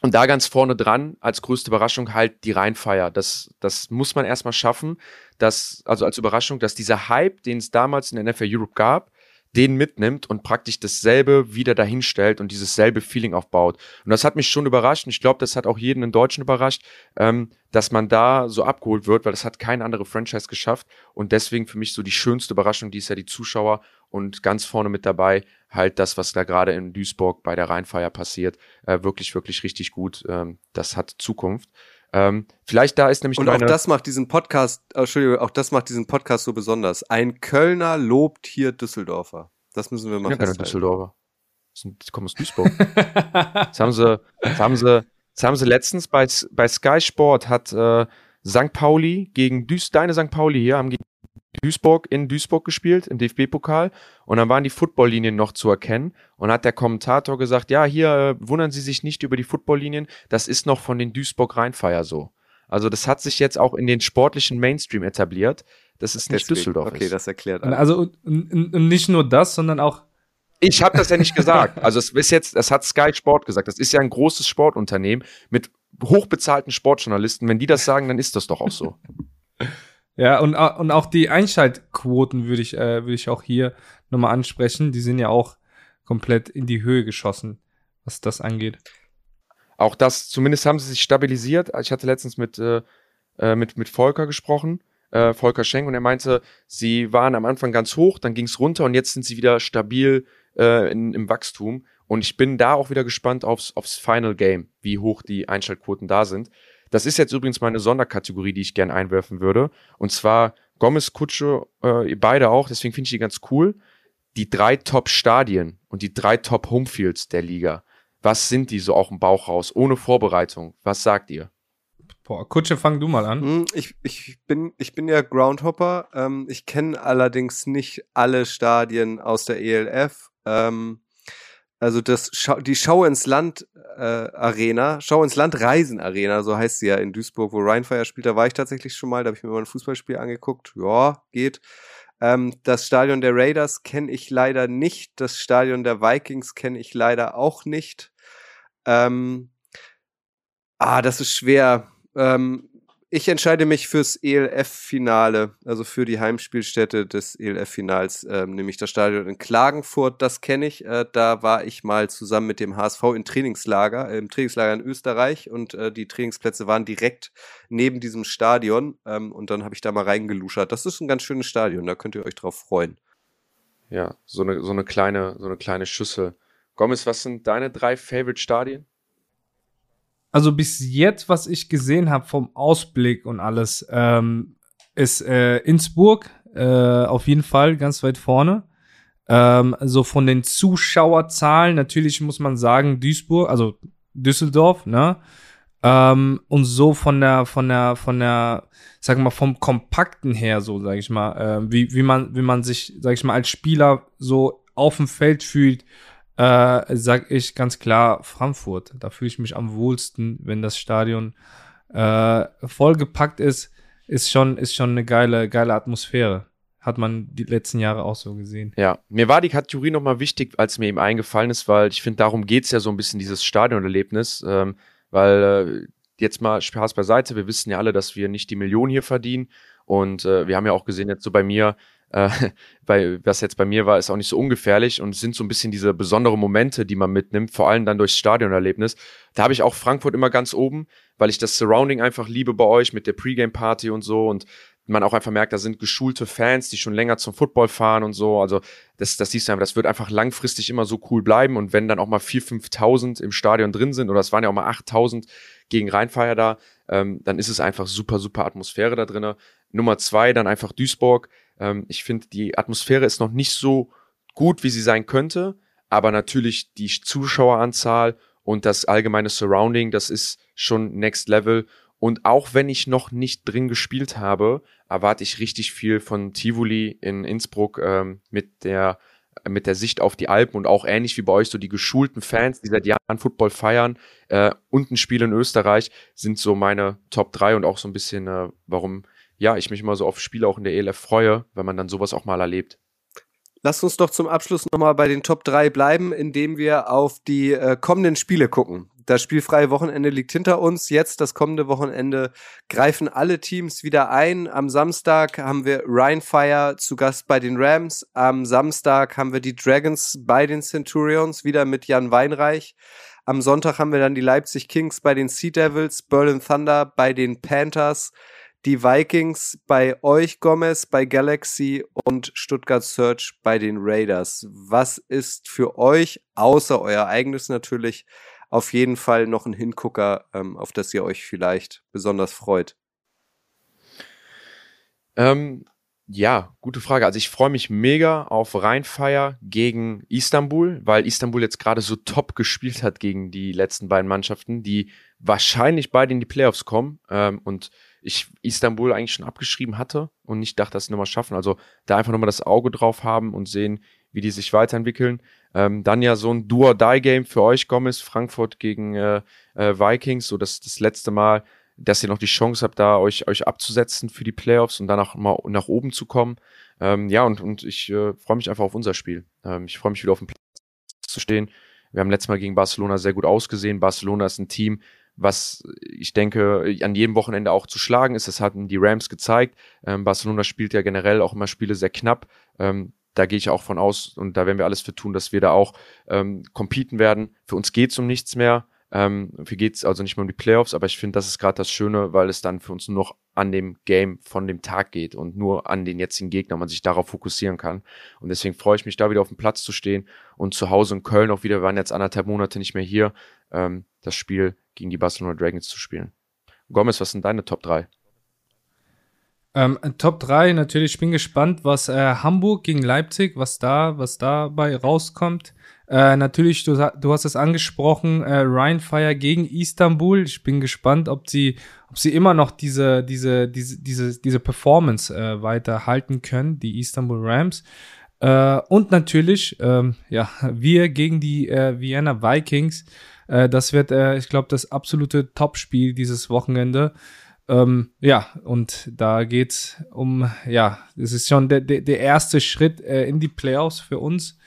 und da ganz vorne dran, als größte Überraschung, halt die Rheinfeier. Das, das muss man erstmal schaffen, dass, also als Überraschung, dass dieser Hype, den es damals in der NFL Europe gab, den mitnimmt und praktisch dasselbe wieder dahinstellt und dieses selbe Feeling aufbaut. Und das hat mich schon überrascht und ich glaube, das hat auch jeden in Deutschen überrascht, ähm, dass man da so abgeholt wird, weil das hat keine andere Franchise geschafft und deswegen für mich so die schönste Überraschung, die ist ja die Zuschauer und ganz vorne mit dabei halt das, was da gerade in Duisburg bei der Rheinfeier passiert, äh, wirklich, wirklich richtig gut. Ähm, das hat Zukunft. Ähm, vielleicht da ist nämlich und auch das macht diesen Podcast, oh, Entschuldigung, auch das macht diesen Podcast so besonders. Ein Kölner lobt hier Düsseldorfer. Das müssen wir mal ja, keine Düsseldorfer. Die kommen aus Duisburg. das haben sie, das haben sie, das haben sie letztens bei, bei Sky Sport hat äh, St. Pauli gegen Duis, deine St. Pauli hier, haben gegen Duisburg in Duisburg gespielt, im DFB-Pokal. Und dann waren die Footballlinien noch zu erkennen. Und hat der Kommentator gesagt, ja, hier äh, wundern Sie sich nicht über die Footballlinien. Das ist noch von den Duisburg-Rheinfeier so. Also das hat sich jetzt auch in den sportlichen Mainstream etabliert. Das ist nicht Deswegen. Düsseldorf. Okay, das erklärt. Alles. Also und, und, und nicht nur das, sondern auch ich habe das ja nicht gesagt. <laughs> Also es ist jetzt, das hat Sky Sport gesagt. Das ist ja ein großes Sportunternehmen mit hochbezahlten Sportjournalisten. Wenn die das sagen, dann ist das doch auch so. Ja, und, und auch die Einschaltquoten würde ich, äh, würde ich auch hier nochmal ansprechen. Die sind ja auch komplett in die Höhe geschossen, was das angeht. Auch das, zumindest haben sie sich stabilisiert. Ich hatte letztens mit, äh, äh mit, mit Volker gesprochen, äh, Volker Schenk, und er meinte, sie waren am Anfang ganz hoch, dann ging es runter und jetzt sind sie wieder stabil äh, in, im Wachstum. Und ich bin da auch wieder gespannt aufs, aufs Final Game, wie hoch die Einschaltquoten da sind. Das ist jetzt übrigens meine Sonderkategorie, die ich gerne einwerfen würde. Und zwar Gomez, Kutsche, äh, beide auch, deswegen finde ich die ganz cool. Die drei Top-Stadien und die drei Top-Homefields der Liga. Was sind die so auch im Bauch raus, ohne Vorbereitung? Was sagt ihr? Boah, Kutsche, fang du mal an. Hm, ich, ich, bin, ich bin ja Groundhopper. Ähm, ich kenne allerdings nicht alle Stadien aus der ELF. Ähm, also das Schau die Schau ins Land äh, Arena, Schau ins Land Reisen Arena, so heißt sie ja in Duisburg, wo Rheinfire spielt. Da war ich tatsächlich schon mal, da habe ich mir mal ein Fußballspiel angeguckt. Ja, geht. Ähm, das Stadion der Raiders kenne ich leider nicht. Das Stadion der Vikings kenne ich leider auch nicht. Ähm, ah, das ist schwer. Ähm, ich entscheide mich fürs ELF-Finale, also für die Heimspielstätte des ELF-Finals, ähm, nämlich das Stadion in Klagenfurt. Das kenne ich. Äh, da war ich mal zusammen mit dem HSV im Trainingslager, äh, im Trainingslager in Österreich und äh, die Trainingsplätze waren direkt neben diesem Stadion ähm, und dann habe ich da mal reingeluschert. Das ist ein ganz schönes Stadion, da könnt ihr euch drauf freuen. Ja, so eine, so eine kleine, so eine kleine Schüssel. Gomez, was sind deine drei Favorite-Stadien? Also bis jetzt, was ich gesehen habe vom Ausblick und alles, ähm, ist äh, Innsbruck äh, auf jeden Fall ganz weit vorne. Ähm, so von den Zuschauerzahlen, natürlich muss man sagen, Duisburg, also Düsseldorf, ne? Ähm, und so von der, von der, von der, sag mal, vom Kompakten her, so, sag ich mal, äh, wie, wie man, wie man sich, sag ich mal, als Spieler so auf dem Feld fühlt, äh, sag ich ganz klar Frankfurt. Da fühle ich mich am wohlsten, wenn das Stadion äh, vollgepackt ist, ist schon, ist schon eine geile, geile Atmosphäre. Hat man die letzten Jahre auch so gesehen. Ja, mir war die Kategorie nochmal wichtig, als mir eben eingefallen ist, weil ich finde, darum geht's ja so ein bisschen, dieses Stadionerlebnis. Ähm, weil äh, jetzt mal Spaß beiseite, wir wissen ja alle, dass wir nicht die Millionen hier verdienen. Und äh, wir haben ja auch gesehen, jetzt so bei mir, äh, <laughs> bei, was jetzt bei mir war, ist auch nicht so ungefährlich und sind so ein bisschen diese besonderen Momente, die man mitnimmt, vor allem dann durchs Stadionerlebnis. Da habe ich auch Frankfurt immer ganz oben, weil ich das Surrounding einfach liebe bei euch mit der Pre-Game-Party und so und man auch einfach merkt, da sind geschulte Fans, die schon länger zum Football fahren und so. Also das, das siehst du einfach, das wird einfach langfristig immer so cool bleiben. Und wenn dann auch mal 4.000, 5.000 im Stadion drin sind, oder es waren ja auch mal 8.000 gegen Rheinfeier da, ähm, dann ist es einfach super, super Atmosphäre da drin. Nummer zwei, dann einfach Duisburg. Ähm, ich finde, die Atmosphäre ist noch nicht so gut, wie sie sein könnte. Aber natürlich die Zuschaueranzahl und das allgemeine Surrounding, das ist schon Next Level. Und auch wenn ich noch nicht drin gespielt habe, erwarte ich richtig viel von Tivoli in Innsbruck ähm, mit der mit der Sicht auf die Alpen und auch ähnlich wie bei euch so die geschulten Fans, die seit Jahren Football feiern äh, und ein Spiel in Österreich sind so meine Top 3 und auch so ein bisschen, äh, warum ja ich mich immer so auf Spiele auch in der ELF freue, wenn man dann sowas auch mal erlebt. Lasst uns doch zum Abschluss nochmal bei den Top 3 bleiben, indem wir auf die äh, kommenden Spiele gucken das spielfreie Wochenende liegt hinter uns. Jetzt, das kommende Wochenende, greifen alle Teams wieder ein. Am Samstag haben wir Rheinfire zu Gast bei den Rams. Am Samstag haben wir die Dragons bei den Centurions, wieder mit Jan Weinreich. Am Sonntag haben wir dann die Leipzig Kings bei den Sea Devils, Berlin Thunder bei den Panthers, die Vikings bei euch, Gomez, bei Galaxy und Stuttgart Search bei den Raiders. Was ist für euch, außer euer eigenes natürlich, auf jeden Fall noch ein Hingucker, ähm, auf das ihr euch vielleicht besonders freut? Ähm, ja, gute Frage. Also ich freue mich mega auf Rheinfeier gegen Istanbul, weil Istanbul jetzt gerade so top gespielt hat gegen die letzten beiden Mannschaften, die wahrscheinlich beide in die Playoffs kommen ähm, und ich Istanbul eigentlich schon abgeschrieben hatte und nicht dachte, dass sie nochmal schaffen. Also da einfach nochmal das Auge drauf haben und sehen, wie die sich weiterentwickeln. Ähm, dann ja so ein Do-or-Die-Game für euch, Gomez, Frankfurt gegen äh, äh, Vikings, so das, das letzte Mal, dass ihr noch die Chance habt, da euch, euch abzusetzen für die Playoffs und danach mal nach oben zu kommen. Ähm, ja, und, und ich äh, freue mich einfach auf unser Spiel. Ähm, ich freue mich wieder auf den Platz zu stehen. Wir haben letztes Mal gegen Barcelona sehr gut ausgesehen. Barcelona ist ein Team, was ich denke, an jedem Wochenende auch zu schlagen ist. Das hatten die Rams gezeigt. Ähm, Barcelona spielt ja generell auch immer Spiele sehr knapp. Ähm, da gehe ich auch von aus und da werden wir alles für tun, dass wir da auch ähm, competen werden. Für uns geht es um nichts mehr. Ähm, für geht es also nicht mehr um die Playoffs, aber ich finde, das ist gerade das Schöne, weil es dann für uns nur noch an dem Game von dem Tag geht und nur an den jetzigen Gegner, man sich darauf fokussieren kann. Und deswegen freue ich mich, da wieder auf dem Platz zu stehen und zu Hause in Köln auch wieder, wir waren jetzt anderthalb Monate nicht mehr hier, ähm, das Spiel gegen die Barcelona Dragons zu spielen. Gomez, was sind deine Top 3? Ähm, Top 3, natürlich, ich bin gespannt, was äh, Hamburg gegen Leipzig, was da, was dabei rauskommt. Äh, natürlich, du, du hast es angesprochen, äh, Rheinfire gegen Istanbul. Ich bin gespannt, ob sie, ob sie immer noch diese, diese, diese, diese, diese Performance äh, weiter können, die Istanbul Rams. Äh, und natürlich, ähm, ja, <laughs> wir gegen die äh, Vienna Vikings. Äh, das wird, äh, ich glaube, das absolute Topspiel dieses Wochenende. Ähm, ja, und da geht's um, ja, es ist schon der, der, der erste Schritt äh, in die Playoffs für uns.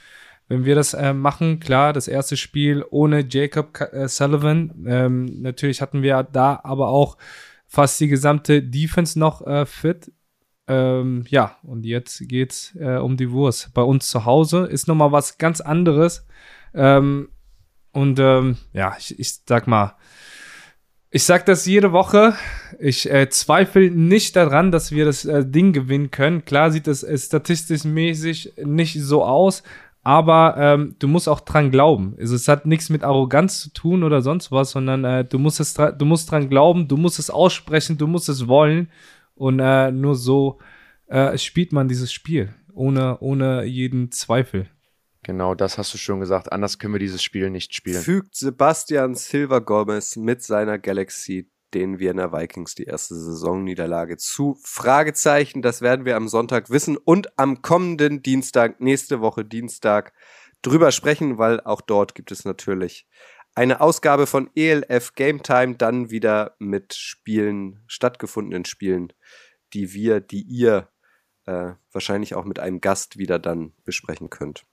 Wenn wir das äh, machen, klar, das erste Spiel ohne Jacob äh, Sullivan. Ähm, natürlich hatten wir da aber auch fast die gesamte Defense noch äh, fit. Ähm, ja, und jetzt geht's äh, um die Wurst. Bei uns zu Hause ist nochmal was ganz anderes. Ähm, und ähm, ja, ich, ich sag mal, ich sag das jede Woche. Ich äh, zweifle nicht daran, dass wir das äh, Ding gewinnen können. Klar sieht es äh, statistisch mäßig nicht so aus, aber ähm, du musst auch dran glauben. Also es hat nichts mit Arroganz zu tun oder sonst was, sondern äh, du musst es, du musst dran glauben, du musst es aussprechen, du musst es wollen und äh, nur so äh, spielt man dieses Spiel ohne ohne jeden Zweifel. Genau, das hast du schon gesagt. Anders können wir dieses Spiel nicht spielen. Fügt Sebastian Silva Gomez mit seiner Galaxy den Wiener Vikings die erste Saisonniederlage zu? Fragezeichen, das werden wir am Sonntag wissen und am kommenden Dienstag, nächste Woche Dienstag, drüber sprechen, weil auch dort gibt es natürlich eine Ausgabe von ELF Game Time, dann wieder mit Spielen, stattgefundenen Spielen, die wir, die ihr äh, wahrscheinlich auch mit einem Gast wieder dann besprechen könnt.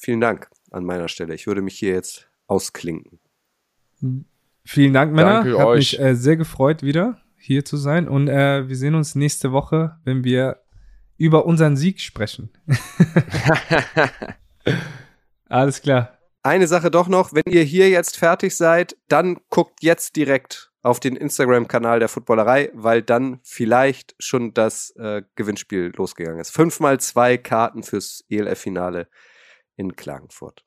Vielen Dank an meiner Stelle. Ich würde mich hier jetzt ausklinken. Vielen Dank, Männer. Danke Hat euch. mich äh, sehr gefreut, wieder hier zu sein. Und äh, wir sehen uns nächste Woche, wenn wir über unseren Sieg sprechen. <laughs> Alles klar. Eine Sache doch noch, wenn ihr hier jetzt fertig seid, dann guckt jetzt direkt auf den Instagram-Kanal der Footballerei, weil dann vielleicht schon das äh, Gewinnspiel losgegangen ist. Fünf mal zwei Karten fürs ELF-Finale in Klagenfurt.